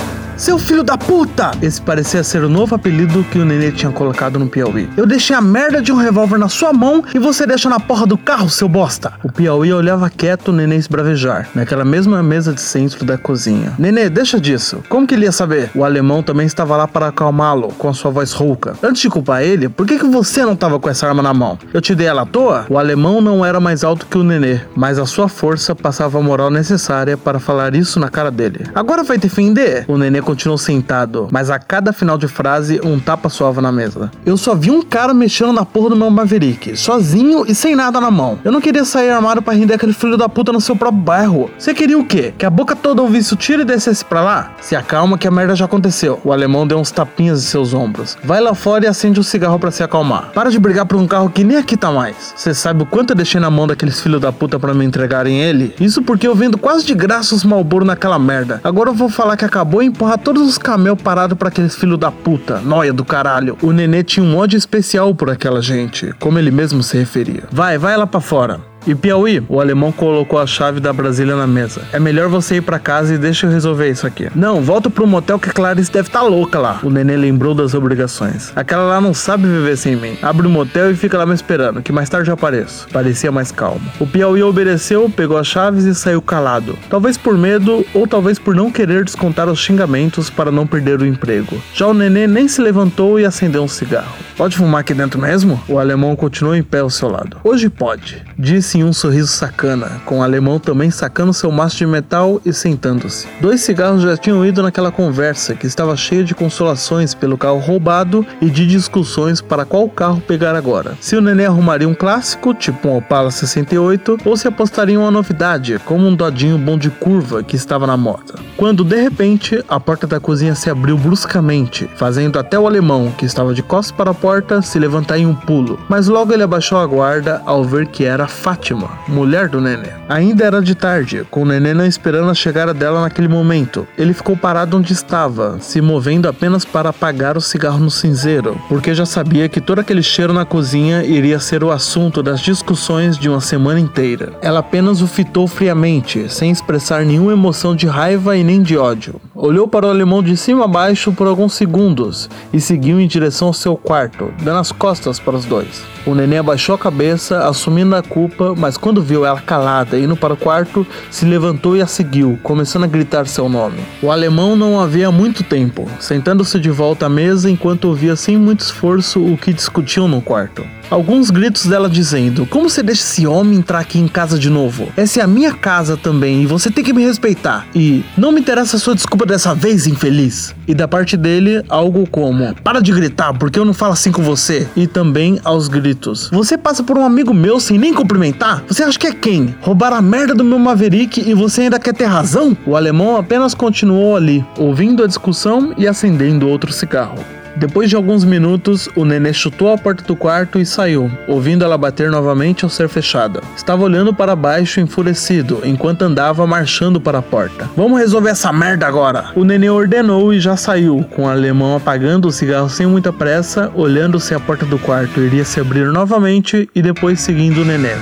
seu filho da puta! Esse parecia ser o novo apelido que o Nenê tinha colocado no Piauí. Eu deixei a merda de um revólver na sua mão e você deixa na porra do carro, seu bosta! O Piauí olhava quieto o Nenê esbravejar, naquela mesma mesa de centro da cozinha. Nenê, deixa disso. Como que ele ia saber? O alemão também estava lá para acalmá-lo, com a sua voz rouca. Antes de culpar ele, por que, que você não estava com essa arma na mão? Eu te dei ela à toa? O alemão não era mais alto que o Nenê, mas a sua força passava a moral necessária para falar isso na cara dele. Agora vai defender? O Nenê continuou sentado, mas a cada final de frase, um tapa soava na mesa. Eu só vi um cara mexendo na porra do meu Maverick, sozinho e sem nada na mão. Eu não queria sair armado para render aquele filho da puta no seu próprio bairro. Você queria o quê? Que a boca toda ouvisse o tiro e descesse pra lá? Se acalma que a merda já aconteceu. O alemão deu uns tapinhas em seus ombros. Vai lá fora e acende um cigarro para se acalmar. Para de brigar por um carro que nem aqui tá mais. Você sabe o quanto eu deixei na mão daqueles filhos da puta para me entregarem ele? Isso porque eu vendo quase de graça os Malboro naquela merda. Agora eu vou falar que acabou e empurrar todos os camel parados para aqueles filhos da puta, noia do caralho. O nenê tinha um ódio especial por aquela gente, como ele mesmo se referia. Vai, vai lá para fora. E Piauí, o alemão colocou a chave da Brasília na mesa. É melhor você ir para casa e deixa eu resolver isso aqui. Não, volta pro motel que a Clarice deve estar tá louca lá. O nenê lembrou das obrigações. Aquela lá não sabe viver sem mim. Abre o motel e fica lá me esperando, que mais tarde eu apareço. Parecia mais calmo. O Piauí obedeceu, pegou as chaves e saiu calado. Talvez por medo ou talvez por não querer descontar os xingamentos para não perder o emprego. Já o nenê nem se levantou e acendeu um cigarro. Pode fumar aqui dentro mesmo? O alemão continuou em pé ao seu lado. Hoje pode, disse em um sorriso sacana, com o alemão também sacando seu maço de metal e sentando-se. Dois cigarros já tinham ido naquela conversa, que estava cheia de consolações pelo carro roubado e de discussões para qual carro pegar agora. Se o nenê arrumaria um clássico, tipo um Opala 68, ou se apostaria em uma novidade, como um Dodinho bom de curva que estava na moda. Quando de repente a porta da cozinha se abriu bruscamente, fazendo até o alemão, que estava de costas para a porta, se levantar em um pulo. Mas logo ele abaixou a guarda ao ver que era Fátima, mulher do nenê. Ainda era de tarde, com o nenê não esperando a chegada dela naquele momento. Ele ficou parado onde estava, se movendo apenas para apagar o cigarro no cinzeiro, porque já sabia que todo aquele cheiro na cozinha iria ser o assunto das discussões de uma semana inteira. Ela apenas o fitou friamente, sem expressar nenhuma emoção de raiva e nem de ódio. Olhou para o alemão de cima a baixo por alguns segundos e seguiu em direção ao seu quarto, dando as costas para os dois. O neném abaixou a cabeça, assumindo a culpa, mas quando viu ela calada indo para o quarto, se levantou e a seguiu, começando a gritar seu nome. O alemão não havia muito tempo, sentando-se de volta à mesa enquanto ouvia sem muito esforço o que discutiam no quarto. Alguns gritos dela dizendo: Como você deixa esse homem entrar aqui em casa de novo? Essa é a minha casa também e você tem que me respeitar. E não me interessa a sua desculpa dessa vez, infeliz. E da parte dele, algo como: Para de gritar, porque eu não falo assim com você. E também aos gritos: Você passa por um amigo meu sem nem cumprimentar? Você acha que é quem? Roubar a merda do meu Maverick e você ainda quer ter razão? O alemão apenas continuou ali, ouvindo a discussão e acendendo outro cigarro. Depois de alguns minutos, o nenê chutou a porta do quarto e saiu, ouvindo ela bater novamente ao ser fechada. Estava olhando para baixo enfurecido, enquanto andava marchando para a porta. Vamos resolver essa merda agora! O nenê ordenou e já saiu, com o alemão apagando o cigarro sem muita pressa, olhando se a porta do quarto iria se abrir novamente e depois seguindo o nenê.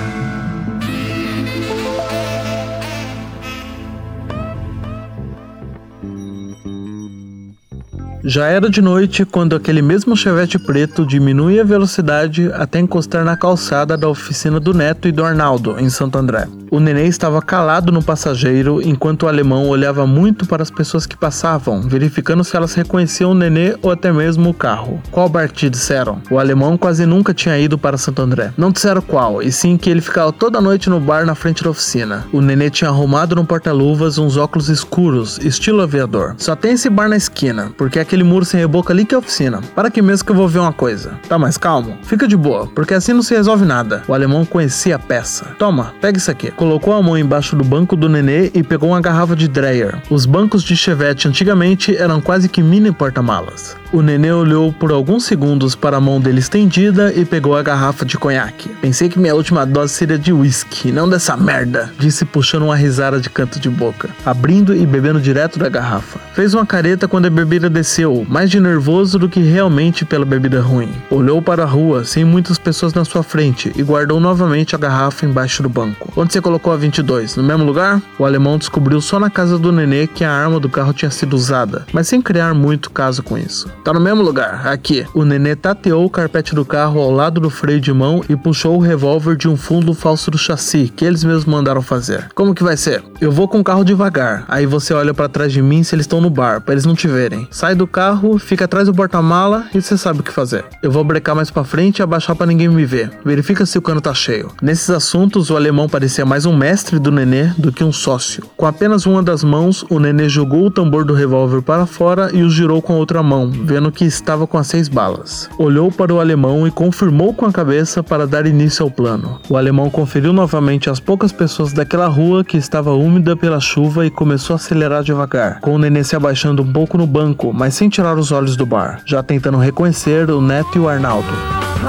Já era de noite quando aquele mesmo chevette preto diminui a velocidade até encostar na calçada da oficina do Neto e do Arnaldo, em Santo André. O nenê estava calado no passageiro enquanto o alemão olhava muito para as pessoas que passavam, verificando se elas reconheciam o nenê ou até mesmo o carro. Qual bar te disseram? O alemão quase nunca tinha ido para Santo André. Não disseram qual, e sim que ele ficava toda noite no bar na frente da oficina. O nenê tinha arrumado no porta-luvas uns óculos escuros, estilo aviador. Só tem esse bar na esquina, porque aquele muro sem reboco ali que é a oficina. Para que mesmo que eu vou ver uma coisa. Tá mais calmo? Fica de boa, porque assim não se resolve nada. O alemão conhecia a peça. Toma, pega isso aqui colocou a mão embaixo do banco do nenê e pegou uma garrafa de Dreyer. Os bancos de Chevette antigamente eram quase que mini porta-malas. O nenê olhou por alguns segundos para a mão dele estendida e pegou a garrafa de conhaque. Pensei que minha última dose seria de whisky, não dessa merda, disse puxando uma risada de canto de boca, abrindo e bebendo direto da garrafa. Fez uma careta quando a bebida desceu, mais de nervoso do que realmente pela bebida ruim. Olhou para a rua, sem muitas pessoas na sua frente, e guardou novamente a garrafa embaixo do banco. Onde você colocou a 22? No mesmo lugar? O alemão descobriu só na casa do nenê que a arma do carro tinha sido usada, mas sem criar muito caso com isso. Tá no mesmo lugar, aqui. O nenê tateou o carpete do carro ao lado do freio de mão e puxou o revólver de um fundo falso do chassi que eles mesmos mandaram fazer. Como que vai ser? Eu vou com o carro devagar, aí você olha para trás de mim se eles estão no bar, para eles não te verem. Sai do carro, fica atrás do porta-mala e você sabe o que fazer. Eu vou brecar mais para frente e abaixar para ninguém me ver. Verifica se o cano tá cheio. Nesses assuntos, o alemão parecia mais um mestre do nenê do que um sócio. Com apenas uma das mãos, o nenê jogou o tambor do revólver para fora e o girou com a outra mão, vendo que estava com as seis balas. Olhou para o alemão e confirmou com a cabeça para dar início ao plano. O alemão conferiu novamente as poucas pessoas daquela rua que estava úmida pela chuva e começou a acelerar devagar, com o nenê se abaixando um pouco no banco, mas sem tirar os olhos do bar, já tentando reconhecer o Neto e o Arnaldo.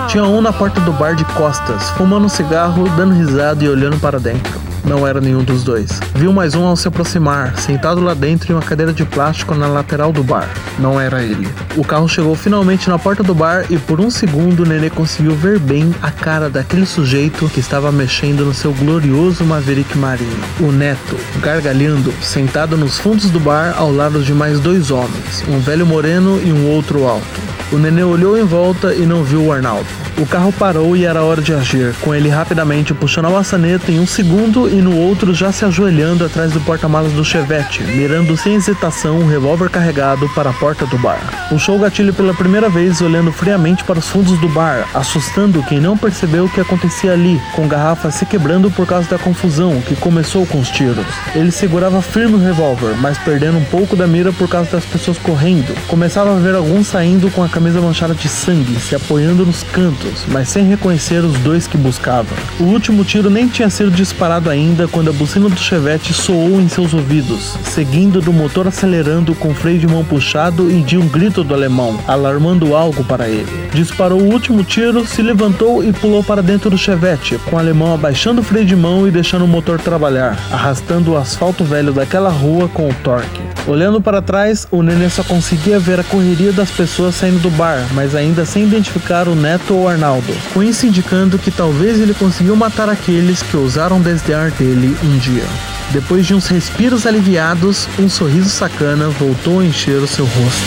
Tinha um na porta do bar de costas, fumando um cigarro, dando risada e olhando para dentro. Não era nenhum dos dois. Viu mais um ao se aproximar, sentado lá dentro em uma cadeira de plástico na lateral do bar. Não era ele. O carro chegou finalmente na porta do bar e por um segundo Nenê conseguiu ver bem a cara daquele sujeito que estava mexendo no seu glorioso Maverick Marinho. O Neto, gargalhando, sentado nos fundos do bar ao lado de mais dois homens, um velho moreno e um outro alto. O nenê olhou em volta e não viu o Arnaldo. O carro parou e era hora de agir, com ele rapidamente puxando a maçaneta em um segundo e no outro já se ajoelhando atrás do porta-malas do Chevette, mirando sem hesitação um revólver carregado para a porta do bar. O gatilho pela primeira vez, olhando friamente para os fundos do bar, assustando quem não percebeu o que acontecia ali, com garrafas se quebrando por causa da confusão que começou com os tiros. Ele segurava firme o revólver, mas perdendo um pouco da mira por causa das pessoas correndo. Começava a ver alguns saindo com a camisa manchada de sangue, se apoiando nos cantos, mas sem reconhecer os dois que buscavam. O último tiro nem tinha sido disparado ainda quando a buzina do Chevette soou em seus ouvidos, seguindo do motor acelerando com freio de mão puxado e de um grito do alemão, alarmando algo para ele. Disparou o último tiro, se levantou e pulou para dentro do Chevette, com o alemão abaixando o freio de mão e deixando o motor trabalhar, arrastando o asfalto velho daquela rua com o torque. Olhando para trás, o nenê só conseguia ver a correria das pessoas saindo do bar, mas ainda sem identificar o Neto ou Arnaldo, com isso indicando que talvez ele conseguiu matar aqueles que ousaram desdenhar dele um dia. Depois de uns respiros aliviados, um sorriso sacana voltou a encher o seu rosto.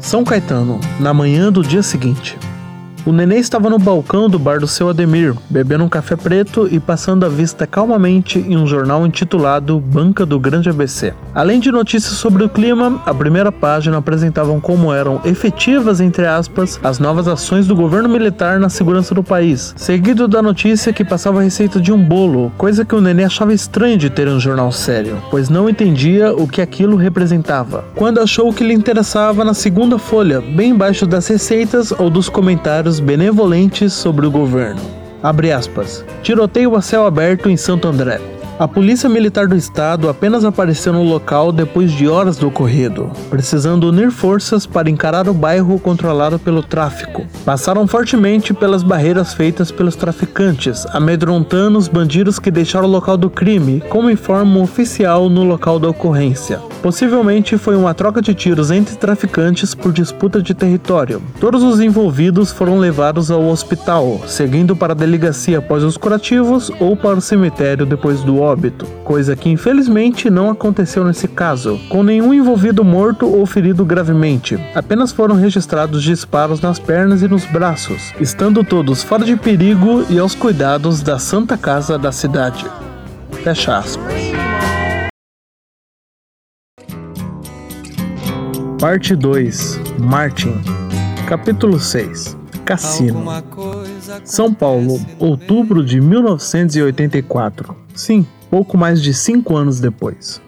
São Caetano, na manhã do dia seguinte. O neném estava no balcão do bar do seu Ademir, bebendo um café preto e passando a vista calmamente em um jornal intitulado Banca do Grande ABC. Além de notícias sobre o clima, a primeira página apresentava como eram efetivas, entre aspas, as novas ações do governo militar na segurança do país, seguido da notícia que passava a receita de um bolo, coisa que o neném achava estranho de ter um jornal sério, pois não entendia o que aquilo representava. Quando achou o que lhe interessava na segunda folha, bem embaixo das receitas ou dos comentários comentários benevolentes sobre o governo. Abre aspas. Tiroteio a céu aberto em Santo André. A Polícia Militar do Estado apenas apareceu no local depois de horas do ocorrido, precisando unir forças para encarar o bairro controlado pelo tráfico. Passaram fortemente pelas barreiras feitas pelos traficantes, amedrontando os bandidos que deixaram o local do crime, como informa um oficial no local da ocorrência. Possivelmente foi uma troca de tiros entre traficantes por disputa de território. Todos os envolvidos foram levados ao hospital, seguindo para a delegacia após os curativos ou para o cemitério depois do óbito, coisa que infelizmente não aconteceu nesse caso, com nenhum envolvido morto ou ferido gravemente. Apenas foram registrados disparos nas pernas e nos braços, estando todos fora de perigo e aos cuidados da Santa Casa da cidade. Fecha aspas. Parte 2 Martin Capítulo 6 Cassino São Paulo, outubro de 1984. Sim, pouco mais de cinco anos depois.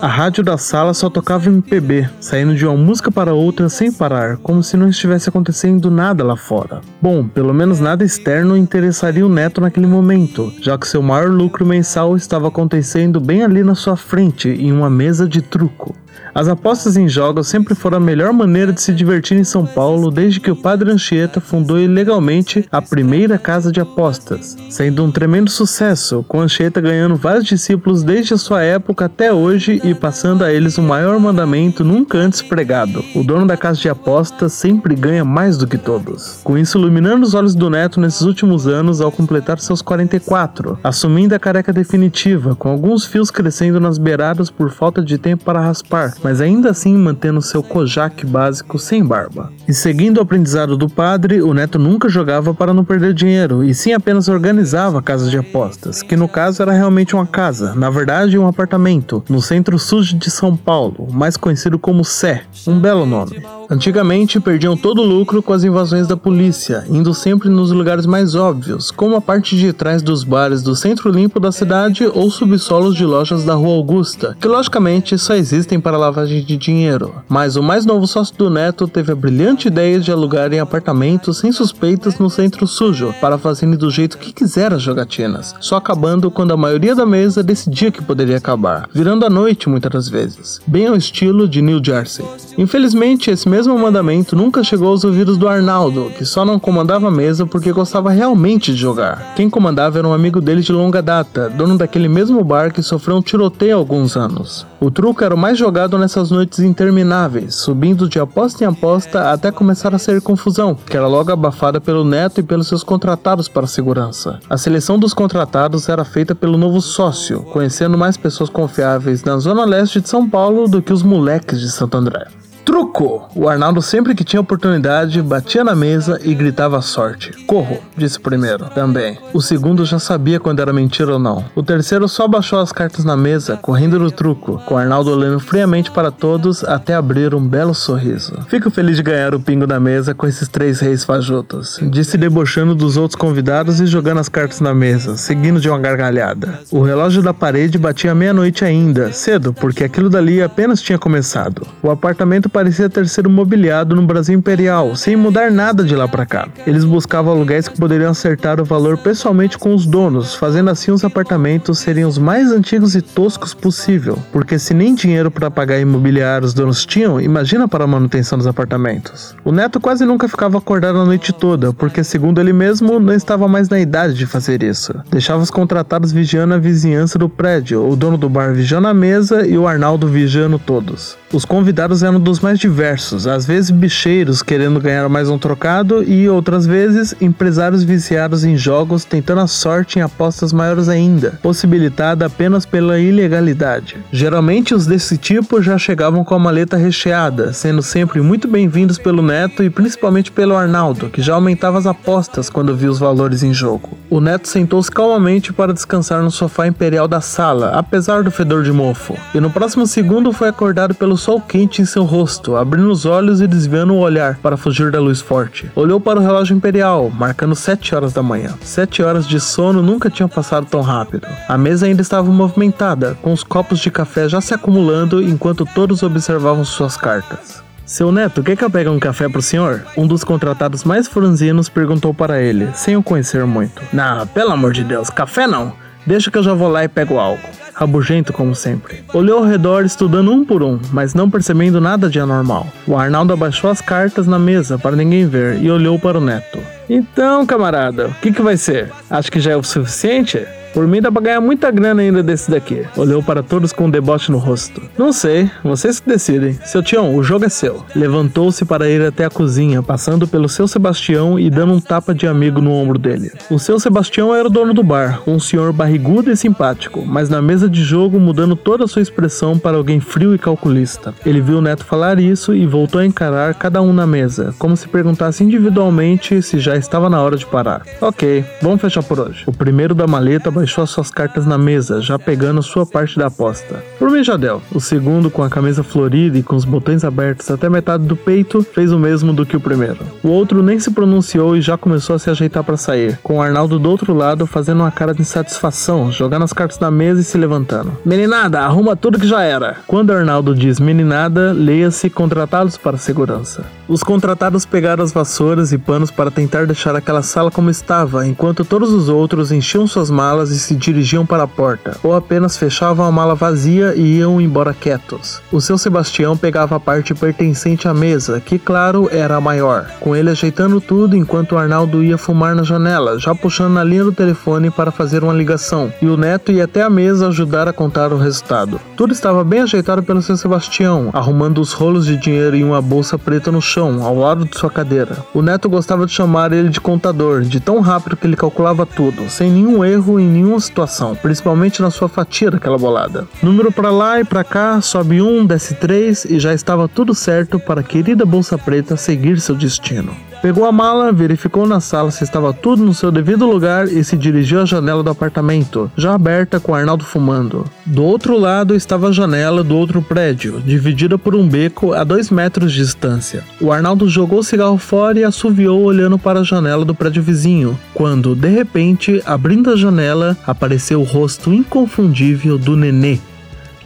A rádio da sala só tocava MPB, saindo de uma música para outra sem parar, como se não estivesse acontecendo nada lá fora. Bom, pelo menos nada externo interessaria o neto naquele momento, já que seu maior lucro mensal estava acontecendo bem ali na sua frente, em uma mesa de truco. As apostas em jogos sempre foram a melhor maneira de se divertir em São Paulo desde que o padre Anchieta fundou ilegalmente a primeira casa de apostas, sendo um tremendo sucesso, com Anchieta ganhando vários discípulos desde a sua época até hoje e passando a eles o maior mandamento nunca antes pregado: o dono da casa de apostas sempre ganha mais do que todos. Com isso, iluminando os olhos do neto nesses últimos anos ao completar seus 44, assumindo a careca definitiva, com alguns fios crescendo nas beiradas por falta de tempo para raspar, mas ainda assim mantendo seu Kojak básico sem barba. E seguindo o aprendizado do padre, o neto nunca jogava para não perder dinheiro, e sim apenas organizava casas de apostas, que no caso era realmente uma casa, na verdade um apartamento, no centro sujo de São Paulo, mais conhecido como Sé, um belo nome. Antigamente perdiam todo o lucro com as invasões da polícia, indo sempre nos lugares mais óbvios, como a parte de trás dos bares do centro limpo da cidade ou subsolos de lojas da Rua Augusta, que logicamente só existem para lavagem de dinheiro. Mas o mais novo sócio do Neto teve a brilhante ideia de alugarem apartamentos sem suspeitas no centro sujo, para fazerem do jeito que quiser as jogatinas, só acabando quando a maioria da mesa decidia que poderia acabar, virando a noite muitas das vezes, bem ao estilo de New Jersey. Infelizmente, esse mesmo mesmo mandamento nunca chegou aos ouvidos do Arnaldo, que só não comandava a mesa porque gostava realmente de jogar. Quem comandava era um amigo dele de longa data, dono daquele mesmo bar que sofreu um tiroteio há alguns anos. O truco era o mais jogado nessas noites intermináveis, subindo de aposta em aposta até começar a ser confusão, que era logo abafada pelo neto e pelos seus contratados para a segurança. A seleção dos contratados era feita pelo novo sócio, conhecendo mais pessoas confiáveis na zona leste de São Paulo do que os moleques de Santo André. Truco! O Arnaldo, sempre que tinha oportunidade, batia na mesa e gritava sorte. Corro, disse o primeiro, também. O segundo já sabia quando era mentira ou não. O terceiro só baixou as cartas na mesa, correndo no truco, com o Arnaldo olhando friamente para todos até abrir um belo sorriso. Fico feliz de ganhar o pingo da mesa com esses três reis fajutos, disse debochando dos outros convidados e jogando as cartas na mesa, seguindo de uma gargalhada. O relógio da parede batia meia-noite ainda, cedo, porque aquilo dali apenas tinha começado. O apartamento parecia ter sido mobiliado no Brasil Imperial, sem mudar nada de lá para cá. Eles buscavam aluguéis que poderiam acertar o valor pessoalmente com os donos, fazendo assim os apartamentos serem os mais antigos e toscos possível, porque se nem dinheiro para pagar imobiliário os donos tinham, imagina para a manutenção dos apartamentos. O neto quase nunca ficava acordado a noite toda, porque segundo ele mesmo, não estava mais na idade de fazer isso. Deixava os contratados vigiando a vizinhança do prédio, o dono do bar vigiando a mesa e o Arnaldo vigiando todos. Os convidados eram dos mais diversos, às vezes bicheiros querendo ganhar mais um trocado e outras vezes empresários viciados em jogos tentando a sorte em apostas maiores ainda, possibilitada apenas pela ilegalidade. Geralmente os desse tipo já chegavam com a maleta recheada, sendo sempre muito bem-vindos pelo Neto e principalmente pelo Arnaldo, que já aumentava as apostas quando viu os valores em jogo. O Neto sentou-se calmamente para descansar no sofá imperial da sala, apesar do fedor de mofo, e no próximo segundo foi acordado pelo sol quente em seu rosto, abrindo os olhos e desviando o olhar para fugir da luz forte. Olhou para o relógio imperial, marcando 7 horas da manhã. Sete horas de sono nunca tinham passado tão rápido. A mesa ainda estava movimentada, com os copos de café já se acumulando enquanto todos observavam suas cartas. Seu neto, quer que eu pegue um café pro senhor? Um dos contratados mais franzinos perguntou para ele, sem o conhecer muito. Não, pelo amor de Deus, café não. Deixa que eu já vou lá e pego algo. Rabugento como sempre. Olhou ao redor estudando um por um, mas não percebendo nada de anormal. O Arnaldo abaixou as cartas na mesa para ninguém ver e olhou para o neto. Então, camarada, o que, que vai ser? Acho que já é o suficiente? Por mim dá pra ganhar muita grana ainda desse daqui. Olhou para todos com um deboche no rosto. Não sei, vocês que decidem. Seu Tião, o jogo é seu. Levantou-se para ir até a cozinha, passando pelo seu Sebastião e dando um tapa de amigo no ombro dele. O seu Sebastião era o dono do bar, um senhor barrigudo e simpático, mas na mesa de jogo mudando toda a sua expressão para alguém frio e calculista. Ele viu o neto falar isso e voltou a encarar cada um na mesa, como se perguntasse individualmente se já estava na hora de parar. Ok, vamos fechar por hoje. O primeiro da maleta baixou as suas cartas na mesa, já pegando sua parte da aposta. Por deu. O segundo, com a camisa florida e com os botões abertos até metade do peito, fez o mesmo do que o primeiro. O outro nem se pronunciou e já começou a se ajeitar para sair, com Arnaldo do outro lado fazendo uma cara de insatisfação, jogando as cartas na mesa e se levantando. Meninada, arruma tudo que já era. Quando Arnaldo diz meninada, leia-se contratados para segurança. Os contratados pegaram as vassouras e panos para tentar deixar aquela sala como estava, enquanto todos os outros enchiam suas malas e se dirigiam para a porta, ou apenas fechavam a mala vazia e iam embora quietos. O seu Sebastião pegava a parte pertencente à mesa, que claro era a maior, com ele ajeitando tudo enquanto Arnaldo ia fumar na janela, já puxando na linha do telefone para fazer uma ligação, e o neto ia até a mesa ajudar a contar o resultado. Tudo estava bem ajeitado pelo seu Sebastião, arrumando os rolos de dinheiro em uma bolsa preta no chão, ao lado de sua cadeira. O neto gostava de chamar ele de contador, de tão rápido que ele calculava tudo, sem nenhum erro em nenhuma situação, principalmente na sua fatia daquela bolada. Número para lá e para cá, sobe um, desce três e já estava tudo certo para a querida bolsa preta seguir seu destino. Pegou a mala, verificou na sala se estava tudo no seu devido lugar e se dirigiu à janela do apartamento, já aberta com Arnaldo fumando. Do outro lado estava a janela do outro prédio, dividida por um beco a dois metros de distância. O Arnaldo jogou o cigarro fora e assoviou olhando para a janela do prédio vizinho, quando, de repente, abrindo a janela, apareceu o rosto inconfundível do nenê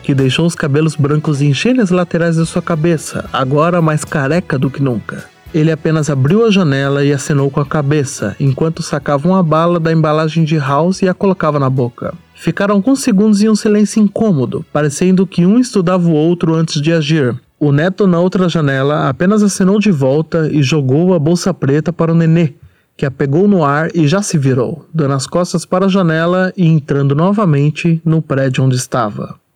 que deixou os cabelos brancos encherem as laterais de sua cabeça, agora mais careca do que nunca. Ele apenas abriu a janela e acenou com a cabeça, enquanto sacava uma bala da embalagem de House e a colocava na boca. Ficaram alguns segundos em um silêncio incômodo, parecendo que um estudava o outro antes de agir. O neto na outra janela apenas acenou de volta e jogou a bolsa preta para o nenê, que a pegou no ar e já se virou, dando as costas para a janela e entrando novamente no prédio onde estava.